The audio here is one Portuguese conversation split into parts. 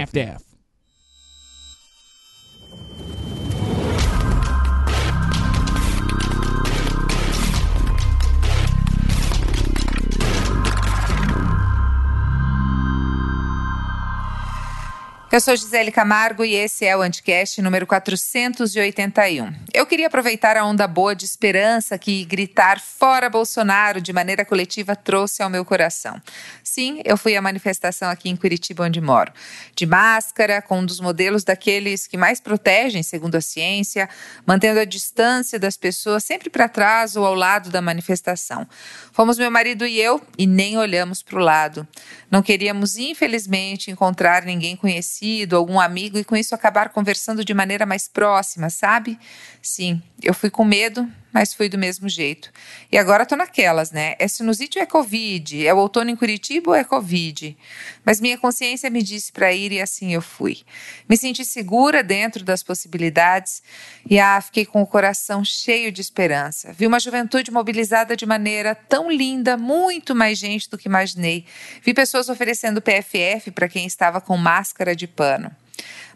half daff. Eu sou Gisele Camargo e esse é o Anticast número 481. Eu queria aproveitar a onda boa de esperança que gritar fora Bolsonaro de maneira coletiva trouxe ao meu coração. Sim, eu fui à manifestação aqui em Curitiba, onde moro. De máscara, com um dos modelos daqueles que mais protegem, segundo a ciência, mantendo a distância das pessoas sempre para trás ou ao lado da manifestação. Fomos meu marido e eu e nem olhamos para o lado. Não queríamos, infelizmente, encontrar ninguém conhecido conhecido, algum amigo e com isso acabar conversando de maneira mais próxima, sabe? Sim, eu fui com medo, mas fui do mesmo jeito. E agora tô naquelas, né? É sinusite ou é Covid? É o outono em Curitiba ou é Covid? Mas minha consciência me disse para ir e assim eu fui. Me senti segura dentro das possibilidades e ah, fiquei com o coração cheio de esperança. Vi uma juventude mobilizada de maneira tão linda, muito mais gente do que imaginei. Vi pessoas oferecendo PFF para quem estava com máscara de pano.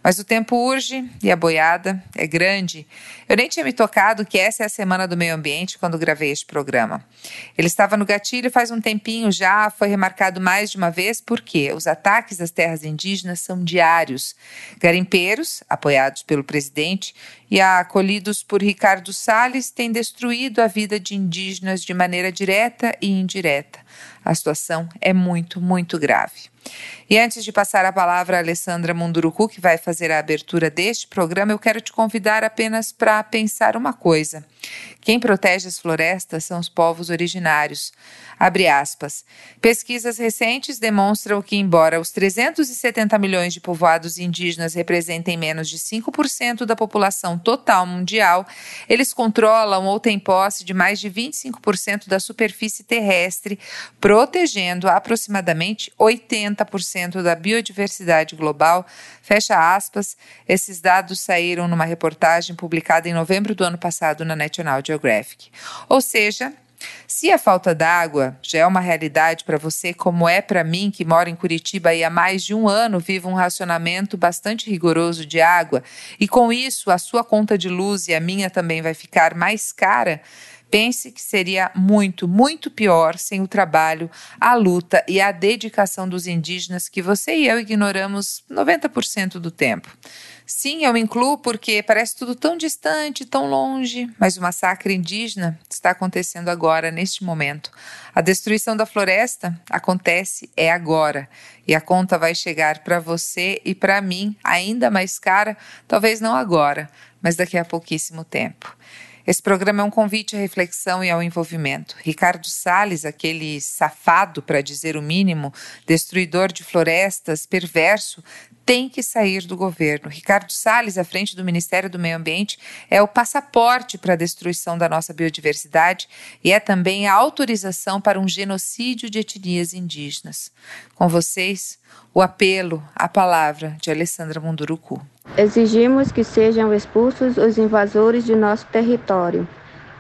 Mas o tempo urge e a boiada é grande. Eu nem tinha me tocado que essa é a semana do meio ambiente quando gravei este programa. Ele estava no gatilho faz um tempinho já, foi remarcado mais de uma vez porque os ataques às terras indígenas são diários. Garimpeiros, apoiados pelo presidente e acolhidos por Ricardo Salles, têm destruído a vida de indígenas de maneira direta e indireta. A situação é muito, muito grave. E antes de passar a palavra a Alessandra Munduruku, que vai fazer a abertura deste programa, eu quero te convidar apenas para pensar uma coisa. Quem protege as florestas são os povos originários. Abre aspas. Pesquisas recentes demonstram que, embora os 370 milhões de povoados indígenas representem menos de 5% da população total mundial, eles controlam ou têm posse de mais de 25% da superfície terrestre, protegendo aproximadamente 80% da biodiversidade global. Fecha aspas. Esses dados saíram numa reportagem publicada em novembro do ano passado na National Geographic. Ou seja, se a falta d'água já é uma realidade para você, como é para mim, que moro em Curitiba e há mais de um ano vivo um racionamento bastante rigoroso de água, e com isso a sua conta de luz e a minha também vai ficar mais cara, pense que seria muito, muito pior sem o trabalho, a luta e a dedicação dos indígenas que você e eu ignoramos 90% do tempo. Sim, eu me incluo porque parece tudo tão distante, tão longe, mas o massacre indígena está acontecendo agora, neste momento. A destruição da floresta acontece é agora, e a conta vai chegar para você e para mim ainda mais cara, talvez não agora, mas daqui a pouquíssimo tempo. Esse programa é um convite à reflexão e ao envolvimento. Ricardo Salles, aquele safado, para dizer o mínimo, destruidor de florestas, perverso, tem que sair do governo. Ricardo Salles, à frente do Ministério do Meio Ambiente, é o passaporte para a destruição da nossa biodiversidade e é também a autorização para um genocídio de etnias indígenas. Com vocês, o apelo, a palavra de Alessandra Munduruku. Exigimos que sejam expulsos os invasores de nosso território.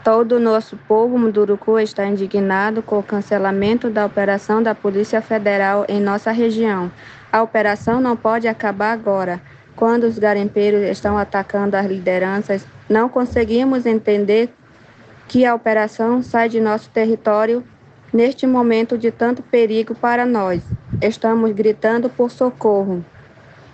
Todo o nosso povo Munduruku está indignado com o cancelamento da operação da Polícia Federal em nossa região. A operação não pode acabar agora. Quando os garimpeiros estão atacando as lideranças, não conseguimos entender que a operação sai de nosso território neste momento de tanto perigo para nós. Estamos gritando por socorro.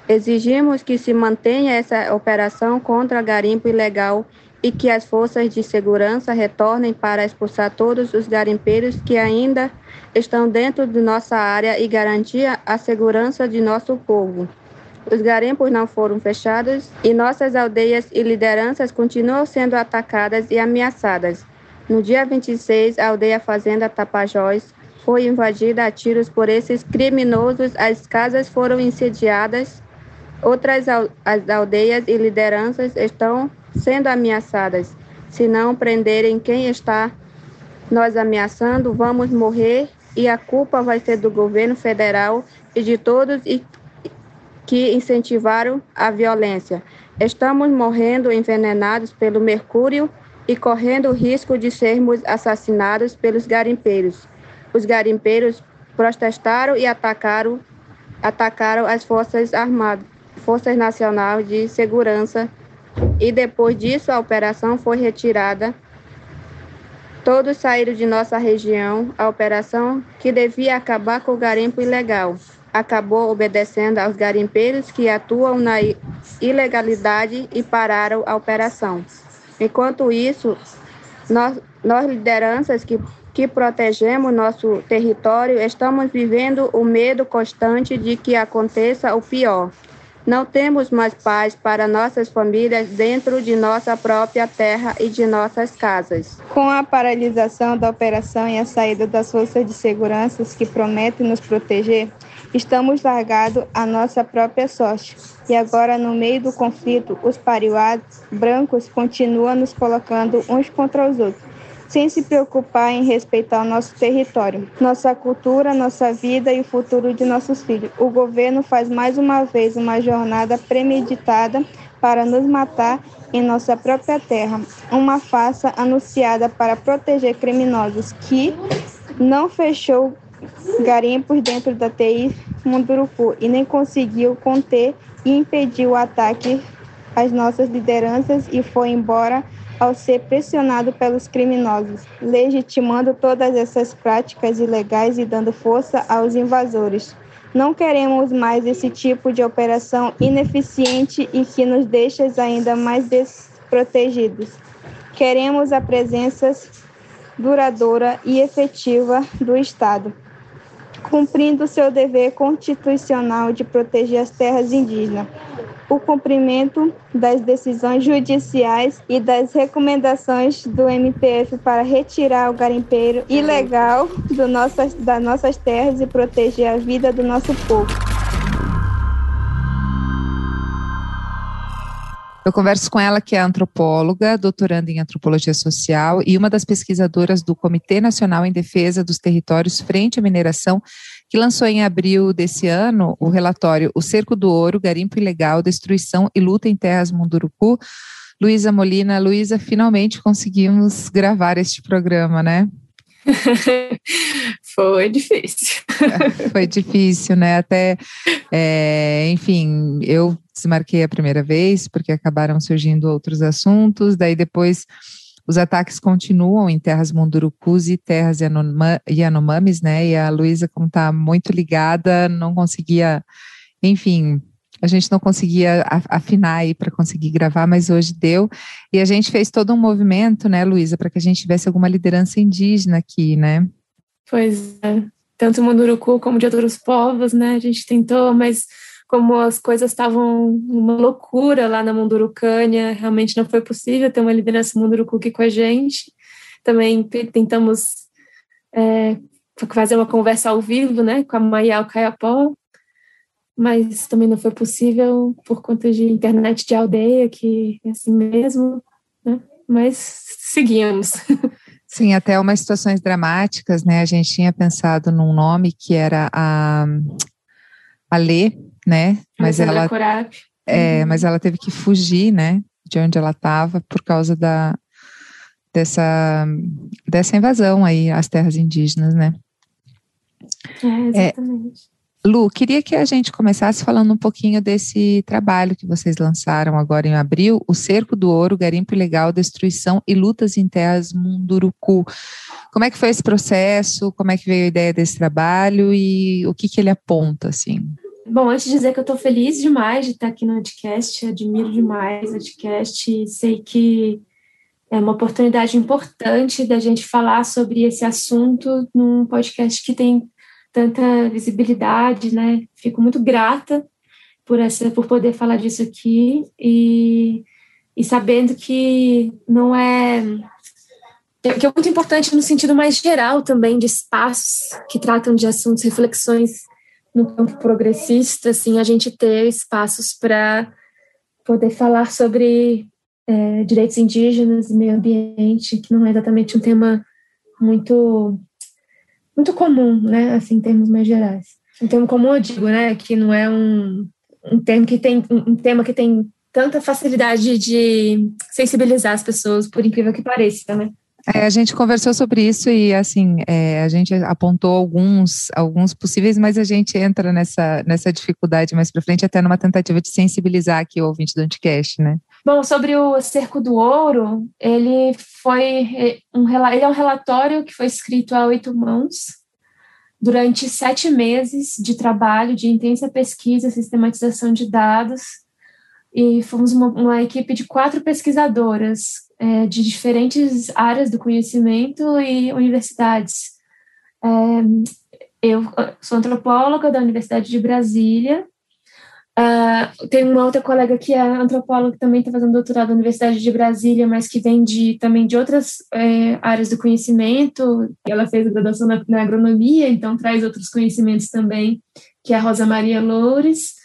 Exigimos que se mantenha essa operação contra garimpo ilegal e que as forças de segurança retornem para expulsar todos os garimpeiros que ainda estão dentro de nossa área e garantir a segurança de nosso povo. Os garimpos não foram fechados e nossas aldeias e lideranças continuam sendo atacadas e ameaçadas. No dia 26, a aldeia Fazenda Tapajós foi invadida a tiros por esses criminosos, as casas foram incendiadas Outras aldeias e lideranças estão sendo ameaçadas. Se não prenderem quem está nos ameaçando, vamos morrer e a culpa vai ser do governo federal e de todos que incentivaram a violência. Estamos morrendo envenenados pelo mercúrio e correndo o risco de sermos assassinados pelos garimpeiros. Os garimpeiros protestaram e atacaram atacaram as Forças Armadas, Forças Nacionais de Segurança, e depois disso a operação foi retirada. Todos saíram de nossa região. A operação, que devia acabar com o garimpo ilegal, acabou obedecendo aos garimpeiros que atuam na ilegalidade e pararam a operação. Enquanto isso, nós, nós lideranças que, que protegemos nosso território estamos vivendo o medo constante de que aconteça o pior. Não temos mais paz para nossas famílias dentro de nossa própria terra e de nossas casas. Com a paralisação da operação e a saída das forças de segurança que prometem nos proteger, estamos largados à nossa própria sorte. E agora, no meio do conflito, os pariuados brancos continuam nos colocando uns contra os outros sem se preocupar em respeitar o nosso território, nossa cultura, nossa vida e o futuro de nossos filhos. O governo faz mais uma vez uma jornada premeditada para nos matar em nossa própria terra, uma farsa anunciada para proteger criminosos que não fechou garimpos dentro da TI Munduruku e nem conseguiu conter e impedir o ataque às nossas lideranças e foi embora ao ser pressionado pelos criminosos, legitimando todas essas práticas ilegais e dando força aos invasores. Não queremos mais esse tipo de operação ineficiente e que nos deixa ainda mais desprotegidos. Queremos a presença duradoura e efetiva do Estado, cumprindo seu dever constitucional de proteger as terras indígenas o cumprimento das decisões judiciais e das recomendações do MPF para retirar o garimpeiro ilegal do nossas, das nossas terras e proteger a vida do nosso povo. Eu converso com ela, que é antropóloga, doutoranda em antropologia social e uma das pesquisadoras do Comitê Nacional em Defesa dos Territórios Frente à Mineração que lançou em abril desse ano o relatório O Cerco do Ouro, Garimpo Ilegal, Destruição e Luta em Terras Munduruku. Luísa Molina, Luísa, finalmente conseguimos gravar este programa, né? Foi difícil. Foi difícil, né? Até, é, enfim, eu desmarquei a primeira vez, porque acabaram surgindo outros assuntos, daí depois os ataques continuam em terras mundurucus e terras Yanomamis, né? E a Luísa, como está muito ligada, não conseguia, enfim, a gente não conseguia afinar aí para conseguir gravar, mas hoje deu. E a gente fez todo um movimento, né, Luísa, para que a gente tivesse alguma liderança indígena aqui, né? Pois é. Tanto Munduruku como de outros povos, né? A gente tentou, mas como as coisas estavam uma loucura lá na Mundurucânia, realmente não foi possível ter uma liderança Mundurucuque com a gente. Também tentamos é, fazer uma conversa ao vivo, né, com a Maial Caiapó, mas também não foi possível por conta de internet de aldeia, que é assim mesmo, né, mas seguimos. Sim, até umas situações dramáticas, né, a gente tinha pensado num nome que era a, a Lê, né? Mas ela é, uhum. mas ela teve que fugir, né? De onde ela estava por causa da dessa dessa invasão aí às terras indígenas, né? É, exatamente. É, Lu, queria que a gente começasse falando um pouquinho desse trabalho que vocês lançaram agora em abril, o Cerco do Ouro, Garimpo Ilegal, Destruição e Lutas em Terras Munduruku. Como é que foi esse processo? Como é que veio a ideia desse trabalho e o que, que ele aponta, assim? Bom, antes de dizer que eu estou feliz demais de estar aqui no podcast, admiro demais o e sei que é uma oportunidade importante da gente falar sobre esse assunto num podcast que tem tanta visibilidade, né? Fico muito grata por essa, por poder falar disso aqui e, e sabendo que não é que é muito importante no sentido mais geral também de espaços que tratam de assuntos, reflexões no campo progressista, assim, a gente ter espaços para poder falar sobre é, direitos indígenas e meio ambiente, que não é exatamente um tema muito muito comum, né, assim, em termos mais gerais. Um termo comum, eu digo, né, que não é um, um termo que tem um tema que tem tanta facilidade de sensibilizar as pessoas, por incrível que pareça, né? É, a gente conversou sobre isso e assim é, a gente apontou alguns alguns possíveis, mas a gente entra nessa nessa dificuldade mais para frente até numa tentativa de sensibilizar aqui o ouvinte do Anticast, né? Bom, sobre o Cerco do Ouro, ele foi é, um ele é um relatório que foi escrito a oito mãos durante sete meses de trabalho de intensa pesquisa, sistematização de dados e fomos uma, uma equipe de quatro pesquisadoras é, de diferentes áreas do conhecimento e universidades. É, eu sou antropóloga da Universidade de Brasília. Uh, tem uma outra colega que é antropóloga que também está fazendo doutorado na Universidade de Brasília, mas que vem de, também de outras é, áreas do conhecimento. Ela fez graduação na, na, agronomia, então traz outros conhecimentos também, que é a Rosa Maria Loures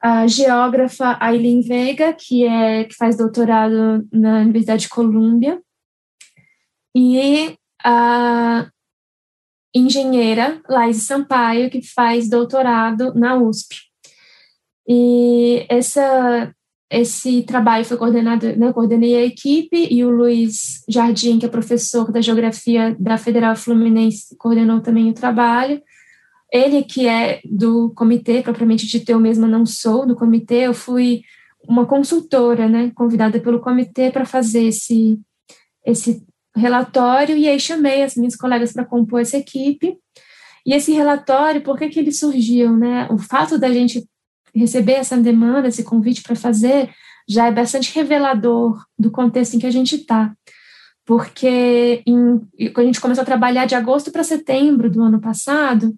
a geógrafa Aileen Veiga, que, é, que faz doutorado na Universidade de Colômbia, e a engenheira Laís Sampaio, que faz doutorado na USP. E essa, esse trabalho foi coordenado, né, eu coordenei a equipe, e o Luiz Jardim, que é professor da Geografia da Federal Fluminense, coordenou também o trabalho. Ele que é do comitê, propriamente de eu mesma não sou do comitê, eu fui uma consultora, né, convidada pelo comitê para fazer esse, esse relatório, e aí chamei as minhas colegas para compor essa equipe. E esse relatório, por que, que ele surgiu? Né? O fato da gente receber essa demanda, esse convite para fazer, já é bastante revelador do contexto em que a gente está. Porque em, quando a gente começou a trabalhar de agosto para setembro do ano passado,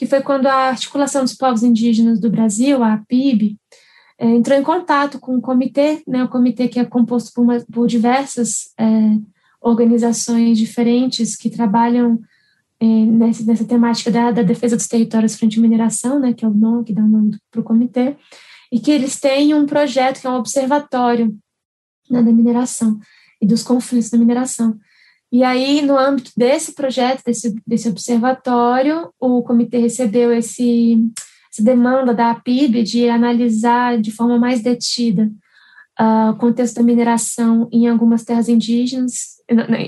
que foi quando a Articulação dos Povos Indígenas do Brasil, a APIB, é, entrou em contato com o comitê, né, o comitê que é composto por, uma, por diversas é, organizações diferentes que trabalham é, nessa, nessa, temática da, da, defesa dos territórios frente à mineração, né, que é o nome que dá o nome para o comitê, e que eles têm um projeto que é um observatório né, da mineração e dos conflitos da mineração. E aí, no âmbito desse projeto, desse, desse observatório, o comitê recebeu esse, essa demanda da APIB de analisar de forma mais detida uh, o contexto da mineração em algumas terras indígenas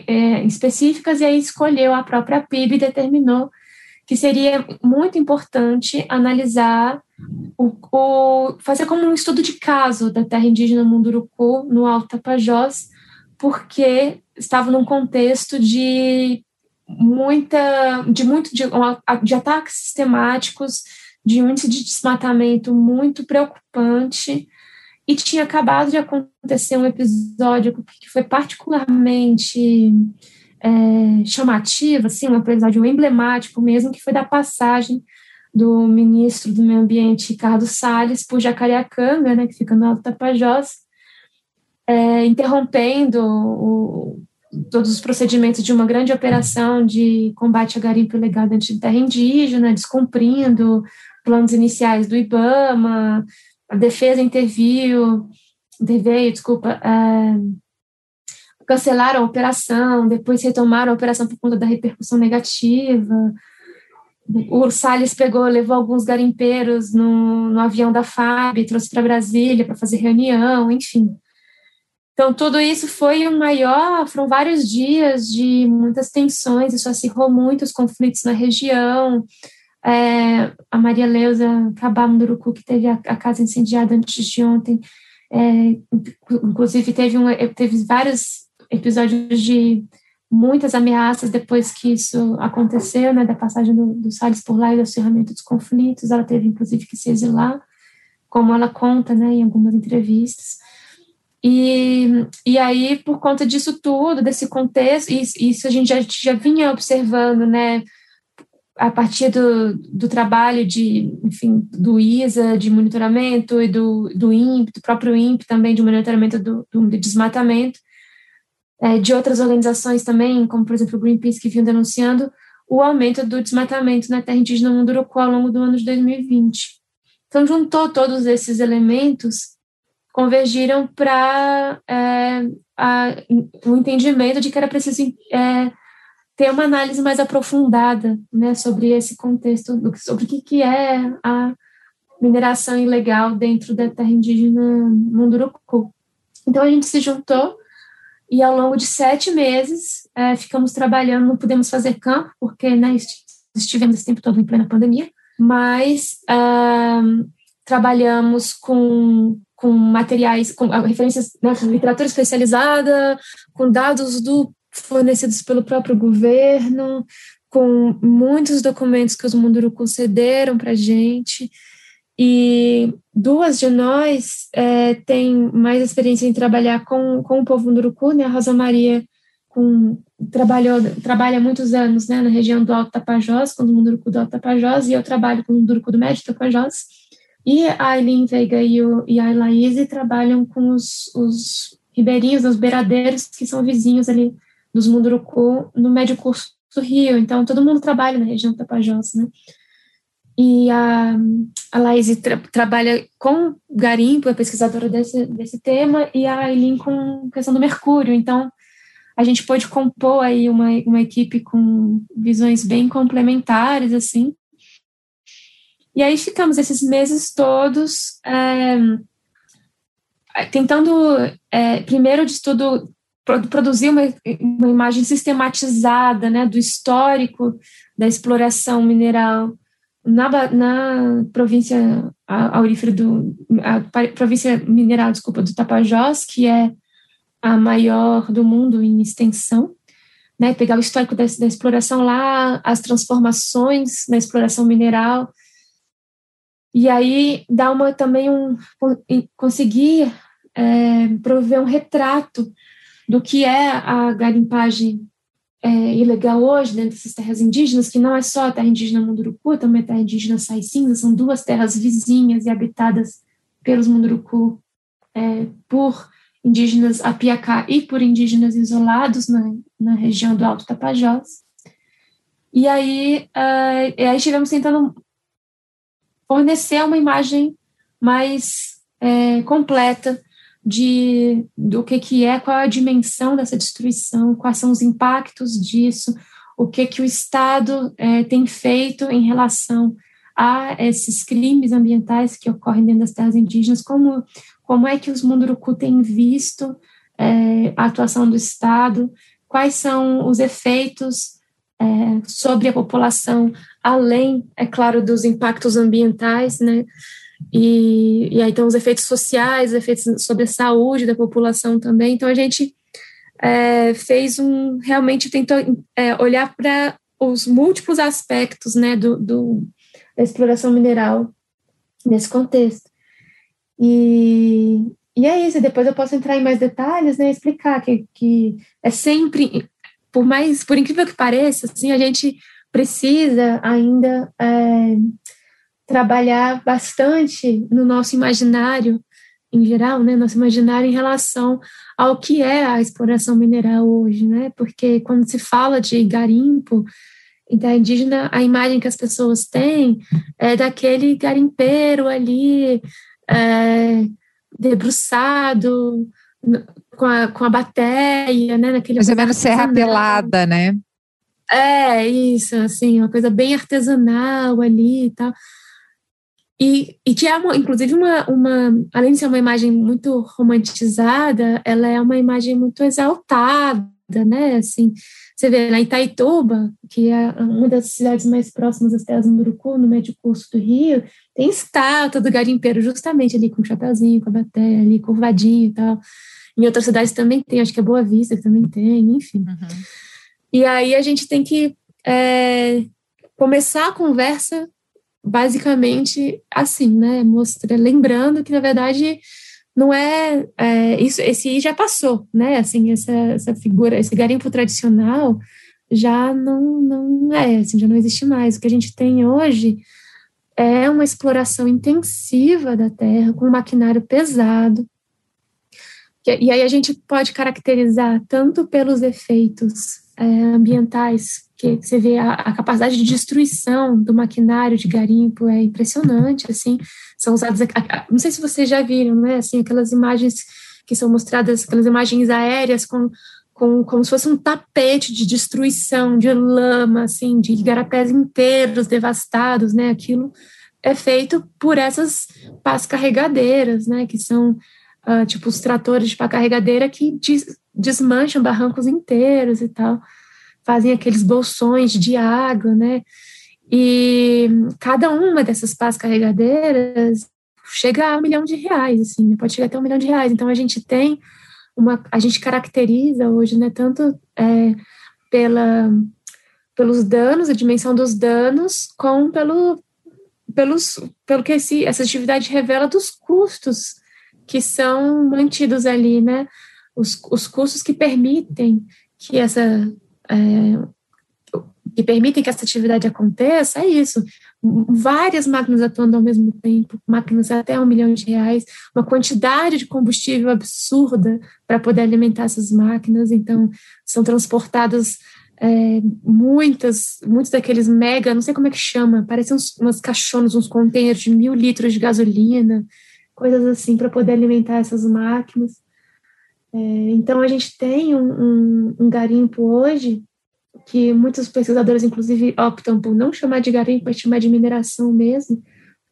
é, específicas, e aí escolheu a própria APIB e determinou que seria muito importante analisar o, o, fazer como um estudo de caso da terra indígena Munduruku no Alto Tapajós, porque estava num contexto de muita, de muito, de, de ataques sistemáticos, de um índice de desmatamento muito preocupante, e tinha acabado de acontecer um episódio que foi particularmente é, chamativo, assim, um episódio emblemático mesmo, que foi da passagem do ministro do Meio Ambiente, Ricardo Salles, por Jacareacanga, né, que fica no Alto Tapajós, é, interrompendo o, todos os procedimentos de uma grande operação de combate a garimpo ilegal dentro de terra indígena, descumprindo planos iniciais do IBAMA, a defesa interviu, interveio, desculpa, é, cancelaram a operação, depois retomaram a operação por conta da repercussão negativa. O Salles pegou, levou alguns garimpeiros no, no avião da FAB, trouxe para Brasília para fazer reunião, enfim. Então, tudo isso foi um maior, foram vários dias de muitas tensões, isso acirrou muito os conflitos na região. É, a Maria Leusa Cabamunduruku, que teve a, a, casa incendiada antes de ontem, é, inclusive teve, um, teve vários episódios de muitas ameaças depois que isso aconteceu, né, da passagem do, do Salles por lá e do acirramento dos conflitos, ela teve inclusive que se exilar, como ela conta, né, em algumas entrevistas. E, e aí, por conta disso tudo, desse contexto, isso, isso a gente já, já vinha observando, né, a partir do, do trabalho de, enfim, do ISA, de monitoramento, e do, do INPE, do próprio INPE também, de monitoramento do, do desmatamento, é, de outras organizações também, como, por exemplo, o Greenpeace, que vinham denunciando o aumento do desmatamento na terra indígena Munduruku ao longo do ano de 2020. Então, juntou todos esses elementos convergiram para é, o entendimento de que era preciso é, ter uma análise mais aprofundada né, sobre esse contexto, sobre o que, que é a mineração ilegal dentro da terra indígena Munduruku. Então a gente se juntou e ao longo de sete meses é, ficamos trabalhando, não pudemos fazer campo, porque né, estivemos esse tempo todo em plena pandemia, mas trabalhamos com, com materiais, com referências, né, com literatura especializada, com dados do, fornecidos pelo próprio governo, com muitos documentos que os Munduruku cederam para a gente, e duas de nós é, têm mais experiência em trabalhar com, com o povo Munduruku, né? A Rosa Maria com, trabalhou, trabalha há muitos anos né, na região do Alto Tapajós, com o Munduruku do Alto Tapajós, e eu trabalho com o Munduruku do Médio Tapajós. E a Aileen Veiga e, o, e a Elaíse trabalham com os, os ribeirinhos, os beiradeiros, que são vizinhos ali dos Munduruku, no médio curso do Rio. Então, todo mundo trabalha na região Tapajós, né? E a, a Laís tra trabalha com garimpo, é pesquisadora desse, desse tema, e a Aileen com questão do mercúrio. Então, a gente pôde compor aí uma, uma equipe com visões bem complementares, assim. E aí ficamos esses meses todos é, tentando, é, primeiro de tudo, produzir uma, uma imagem sistematizada né, do histórico da exploração mineral na, na província aurífera do província mineral, desculpa, do Tapajós, que é a maior do mundo em extensão, né, pegar o histórico da, da exploração lá, as transformações na exploração mineral, e aí dar uma também um conseguir é, prover um retrato do que é a garimpagem é, ilegal hoje dentro dessas terras indígenas, que não é só a terra indígena Munduruku, também a terra indígena Sai Cinza, são duas terras vizinhas e habitadas pelos Munduruku é, por indígenas Apiacá e por indígenas isolados na, na região do Alto Tapajós. E aí, uh, aí estivemos tentando fornecer uma imagem mais é, completa de do que, que é, qual é a dimensão dessa destruição, quais são os impactos disso, o que, que o Estado é, tem feito em relação a esses crimes ambientais que ocorrem dentro das terras indígenas, como, como é que os Munduruku têm visto é, a atuação do Estado, quais são os efeitos é, sobre a população, além, é claro, dos impactos ambientais, né? E, e aí então os efeitos sociais, efeitos sobre a saúde da população também. Então a gente é, fez um realmente tentou é, olhar para os múltiplos aspectos né, do, do, da exploração mineral nesse contexto. E, e é isso, depois eu posso entrar em mais detalhes, né, explicar que, que é sempre, por mais, por incrível que pareça, assim, a gente precisa ainda é, trabalhar bastante no nosso imaginário em geral, né, nosso imaginário em relação ao que é a exploração mineral hoje, né, porque quando se fala de garimpo, da indígena, a imagem que as pessoas têm é daquele garimpeiro ali, é, debruçado, com a, com a bateia, né, naquele... Mais ou menos serra pelada, né? É, isso, assim, uma coisa bem artesanal ali e tal. E, e que é, uma, inclusive, uma, uma, além de ser uma imagem muito romantizada, ela é uma imagem muito exaltada, né? Assim, você vê lá em Itaituba, que é uma das cidades mais próximas às terras do Murucu, no médio curso do Rio, tem estátua do garimpeiro justamente ali com o chapéuzinho, com a bateria ali, curvadinho e tal. Em outras cidades também tem, acho que é Boa Vista que também tem, enfim. Uhum. E aí a gente tem que é, começar a conversa basicamente assim, né? Mostra, lembrando que na verdade não é, é isso, esse já passou, né? Assim, essa, essa figura, esse garimpo tradicional já não, não é, assim, já não existe mais. O que a gente tem hoje é uma exploração intensiva da terra com um maquinário pesado. E aí a gente pode caracterizar tanto pelos efeitos é, ambientais que você vê a, a, capacidade de destruição do maquinário de garimpo é impressionante, assim, são usados, não sei se vocês já viram, né, assim, aquelas imagens que são mostradas, aquelas imagens aéreas com, com como se fosse um tapete de destruição, de lama, assim, de igarapés inteiros devastados, né, aquilo é feito por essas pás carregadeiras, né, que são uh, tipo os tratores de pá carregadeira que desmancham barrancos inteiros e tal, fazem aqueles bolsões de água, né? E cada uma dessas pás carregadeiras chega a um milhão de reais, assim, né? pode chegar até um milhão de reais. Então a gente tem uma, a gente caracteriza hoje, né, tanto é, pela, pelos danos, a dimensão dos danos, como pelo, pelos, pelo que esse, essa atividade revela dos custos que são mantidos ali, né, os, os custos que permitem que essa é, que permitem que essa atividade aconteça, é isso. Várias máquinas atuando ao mesmo tempo, máquinas até um milhão de reais, uma quantidade de combustível absurda para poder alimentar essas máquinas. Então, são transportadas é, muitas, muitos daqueles mega, não sei como é que chama, parecem uns, umas caixonas, uns contêineres de mil litros de gasolina, coisas assim, para poder alimentar essas máquinas. É, então, a gente tem um, um, um garimpo hoje que muitos pesquisadores, inclusive, optam por não chamar de garimpo, mas chamar de mineração mesmo,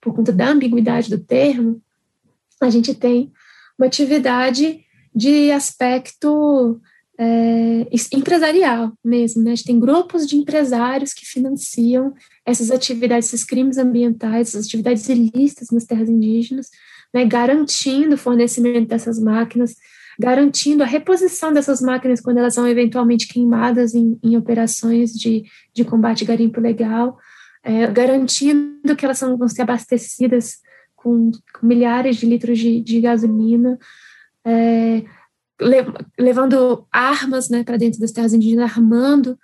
por conta da ambiguidade do termo, a gente tem uma atividade de aspecto é, empresarial mesmo, né? A gente tem grupos de empresários que financiam essas atividades, esses crimes ambientais, essas atividades ilícitas nas terras indígenas, né? garantindo o fornecimento dessas máquinas, garantindo a reposição dessas máquinas quando elas são eventualmente queimadas em, em operações de, de combate garimpo legal, é, garantindo que elas são, vão ser abastecidas com, com milhares de litros de, de gasolina, é, le, levando armas né, para dentro das terras indígenas, armando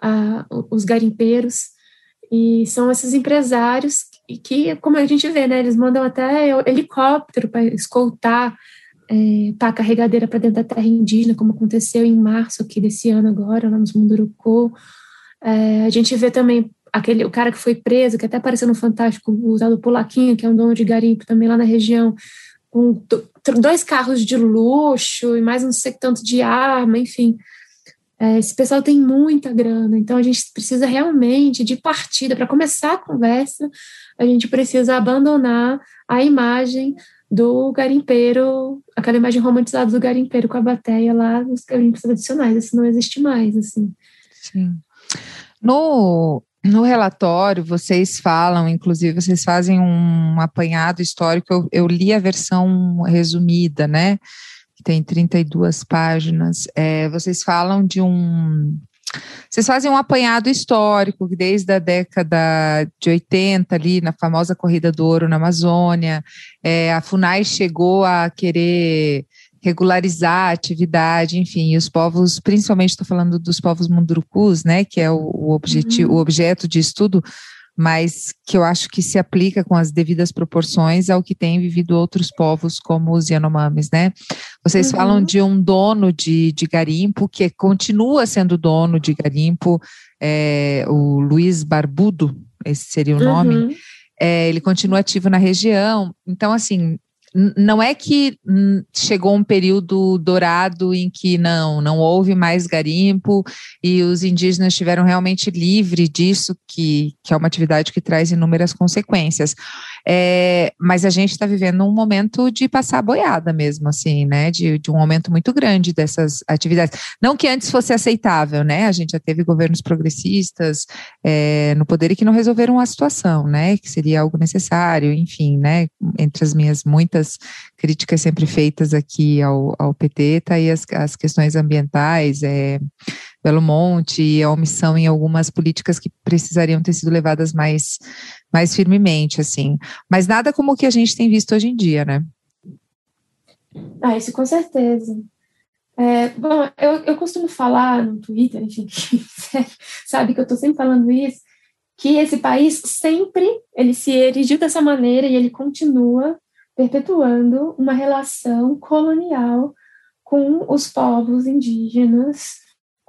a, os garimpeiros, e são esses empresários que, que, como a gente vê, né, eles mandam até helicóptero para escoltar é, carregadeira para dentro da terra indígena, como aconteceu em março aqui desse ano agora, lá nos Munduruku. É, a gente vê também aquele, o cara que foi preso, que até apareceu no Fantástico, usado Polaquinho, que é um dono de garimpo também lá na região, com dois carros de luxo e mais não sei tanto de arma, enfim. É, esse pessoal tem muita grana, então a gente precisa realmente de partida, para começar a conversa, a gente precisa abandonar a imagem do garimpeiro, aquela imagem romantizada do garimpeiro com a bateia lá nos garimpos tradicionais. Isso não existe mais, assim. Sim. No, no relatório, vocês falam, inclusive, vocês fazem um apanhado histórico. Eu, eu li a versão resumida, né? Que tem 32 páginas. É, vocês falam de um vocês fazem um apanhado histórico, desde a década de 80, ali na famosa Corrida do Ouro na Amazônia, é, a FUNAI chegou a querer regularizar a atividade, enfim, e os povos, principalmente estou falando dos povos mundurucus, né, que é o, o objetivo, uhum. o objeto de estudo, mas que eu acho que se aplica com as devidas proporções ao que têm vivido outros povos, como os Yanomamis, né? Vocês uhum. falam de um dono de, de garimpo, que continua sendo dono de garimpo, é, o Luiz Barbudo, esse seria o nome, uhum. é, ele continua ativo na região. Então, assim, não é que chegou um período dourado em que não, não houve mais garimpo e os indígenas estiveram realmente livres disso, que, que é uma atividade que traz inúmeras consequências. É, mas a gente está vivendo um momento de passar boiada mesmo, assim, né? De, de um aumento muito grande dessas atividades. Não que antes fosse aceitável, né? A gente já teve governos progressistas é, no poder e que não resolveram a situação, né? Que seria algo necessário, enfim, né? Entre as minhas muitas críticas sempre feitas aqui ao, ao PT, tá aí as, as questões ambientais, é, Belo Monte e a omissão em algumas políticas que precisariam ter sido levadas mais, mais firmemente, assim. Mas nada como o que a gente tem visto hoje em dia, né? Ah, isso com certeza. É, bom, eu, eu costumo falar no Twitter, enfim, sabe que eu estou sempre falando isso, que esse país sempre ele se erigiu dessa maneira e ele continua perpetuando uma relação colonial com os povos indígenas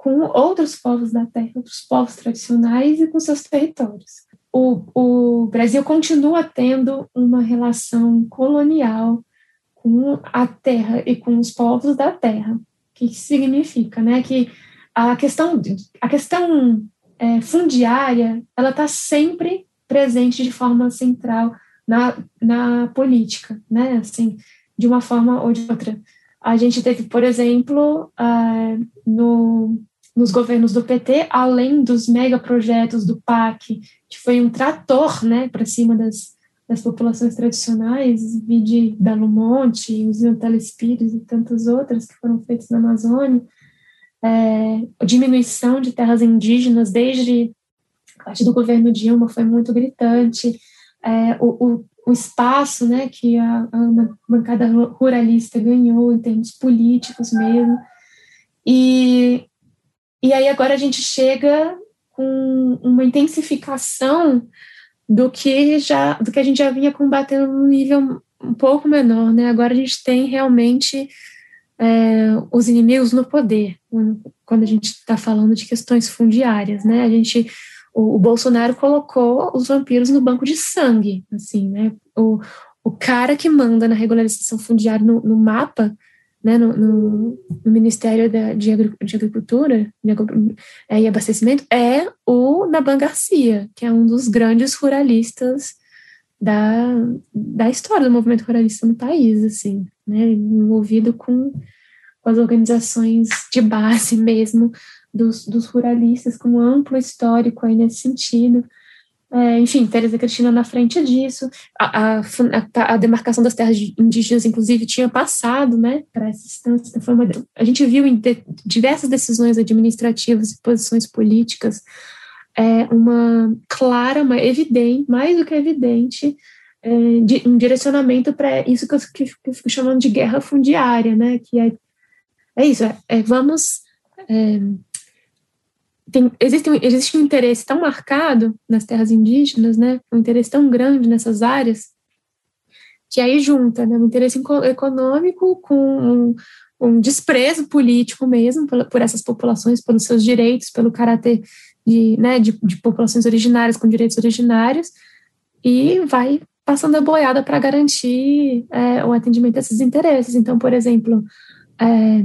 com outros povos da terra, outros povos tradicionais e com seus territórios. O, o Brasil continua tendo uma relação colonial com a terra e com os povos da terra. Que significa, né? Que a questão, a questão é, fundiária, ela está sempre presente de forma central na, na política, né? Assim, de uma forma ou de outra a gente teve, por exemplo, uh, no, nos governos do PT, além dos megaprojetos do PAC, que foi um trator né, para cima das, das populações tradicionais, de Belo Monte, os Telespires e tantas outras que foram feitas na Amazônia, é, diminuição de terras indígenas desde a partir do governo Dilma foi muito gritante, é, o, o, o, espaço né, que a, a bancada ruralista ganhou em termos políticos mesmo, e, e aí agora a gente chega com uma intensificação do que já do que a gente já vinha combatendo no nível um pouco menor, né? Agora a gente tem realmente é, os inimigos no poder, quando a gente está falando de questões fundiárias, né? A gente, o, o, Bolsonaro colocou os vampiros no banco de sangue, assim, né? O, o cara que manda na regularização fundiária no, no mapa, né, no, no, no Ministério da, de, Agricultura de, é, e Abastecimento é o Naban Garcia, que é um dos grandes ruralistas da, da história do movimento ruralista no país, assim, né, envolvido com, com as organizações de base mesmo dos, dos ruralistas, com um amplo histórico aí nesse sentido. É, enfim, Teresa Cristina na frente disso. A, a, a, demarcação das terras indígenas, inclusive, tinha passado né, para essa instância. Foi uma, a gente viu em de, diversas decisões administrativas e posições políticas é, uma clara, uma evidente, mais do que evidente, é, de, um direcionamento para isso que eu, que, que eu, fico chamando de guerra fundiária, né, que é, é isso, é, é vamos é, tem, existe, existe um interesse tão marcado nas terras indígenas, né, um interesse tão grande nessas áreas, que aí junta né, um interesse econômico com um, um desprezo político mesmo por, por, essas populações, pelos seus direitos, pelo caráter de, né, de, de populações originárias com direitos originários, e vai passando a boiada para garantir é, o atendimento desses interesses. Então, por exemplo, é,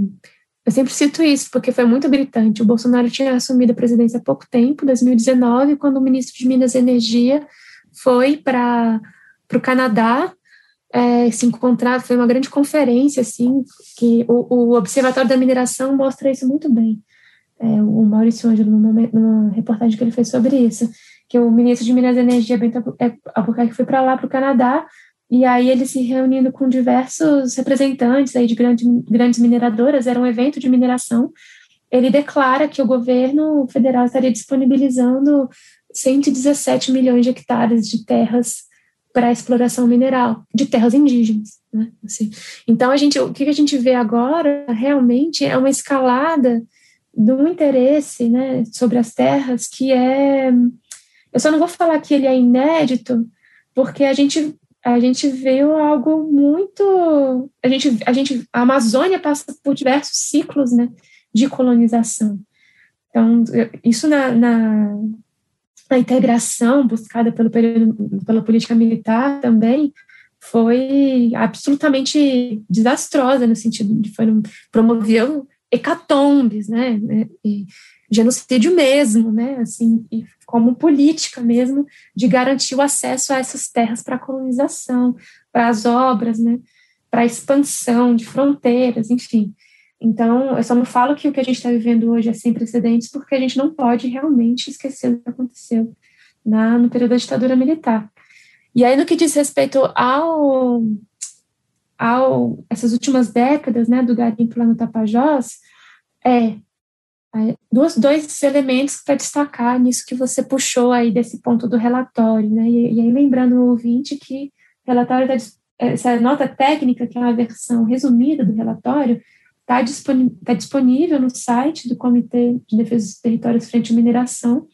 eu sempre cito isso, porque foi muito gritante. O Bolsonaro tinha assumido a presidência há pouco tempo, 2019, quando o ministro de Minas e Energia foi para o Canadá é, se encontrar, foi uma grande conferência, assim, que o, o Observatório da Mineração mostra isso muito bem. É, o Maurício Ângelo, numa, numa, reportagem que ele fez sobre isso, que o ministro de Minas e Energia, Bento Albuquerque, foi para lá, para o Canadá, e aí ele se reunindo com diversos representantes aí de grande, grandes mineradoras, era um evento de mineração, ele declara que o governo federal estaria disponibilizando 117 milhões de hectares de terras para exploração mineral, de terras indígenas. Né? Assim, então, a gente, o que a gente vê agora realmente é uma escalada do interesse né, sobre as terras que é. Eu só não vou falar que ele é inédito, porque a gente a gente viu algo muito. A gente, a gente, a Amazônia passa por diversos ciclos, né, de colonização. Então, isso na, na, na integração buscada pelo período, pela política militar também foi absolutamente desastrosa no sentido de foi, promoveu hecatombes, né e genocídio mesmo, né, assim, e como política mesmo de garantir o acesso a essas terras para colonização, para as obras, né, para a expansão de fronteiras, enfim. Então, eu só não falo que o que a gente está vivendo hoje é sem precedentes, porque a gente não pode realmente esquecer o que aconteceu na, no período da ditadura militar. E aí, no que diz respeito ao, ao essas últimas décadas, né, do garimpo lá no Tapajós, é Dois, dois elementos para destacar nisso que você puxou aí desse ponto do relatório, né? E, e aí lembrando o ouvinte que o relatório tá, essa nota técnica, que é uma versão resumida do relatório, está disponível, tá disponível no site do Comitê de Defesa dos Territórios Frente à Mineração,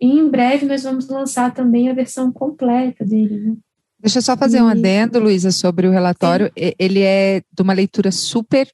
e em breve nós vamos lançar também a versão completa dele. Né? Deixa eu só fazer e... um adendo, Luísa, sobre o relatório. Sim. Ele é de uma leitura super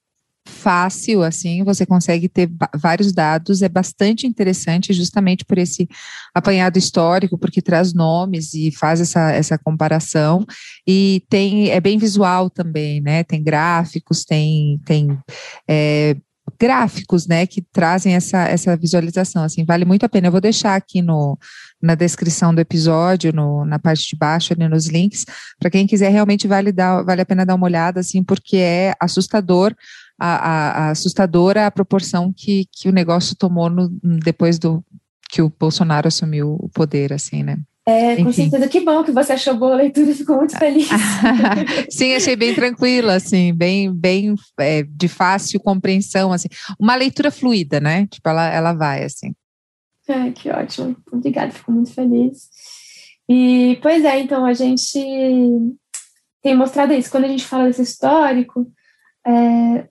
fácil, assim, você consegue ter vários dados, é bastante interessante justamente por esse apanhado histórico, porque traz nomes e faz essa, essa comparação, e tem, é bem visual também, né, tem gráficos, tem, tem é, gráficos, né, que trazem essa, essa visualização, assim, vale muito a pena, eu vou deixar aqui no, na descrição do episódio, no, na parte de baixo, ali nos links, para quem quiser realmente vale, dar, vale a pena dar uma olhada, assim, porque é assustador a, a, assustadora a proporção que, que o negócio tomou no, depois do que o Bolsonaro assumiu o poder, assim, né? É, com certeza. Que bom que você achou boa a leitura ficou muito feliz. Sim, achei bem tranquila, assim, bem, bem é, de fácil compreensão, assim. Uma leitura fluida, né? Tipo, ela, ela vai, assim. É, que ótimo. Obrigada, fico muito feliz. E, pois é, então, a gente tem mostrado isso. Quando a gente fala desse histórico, é,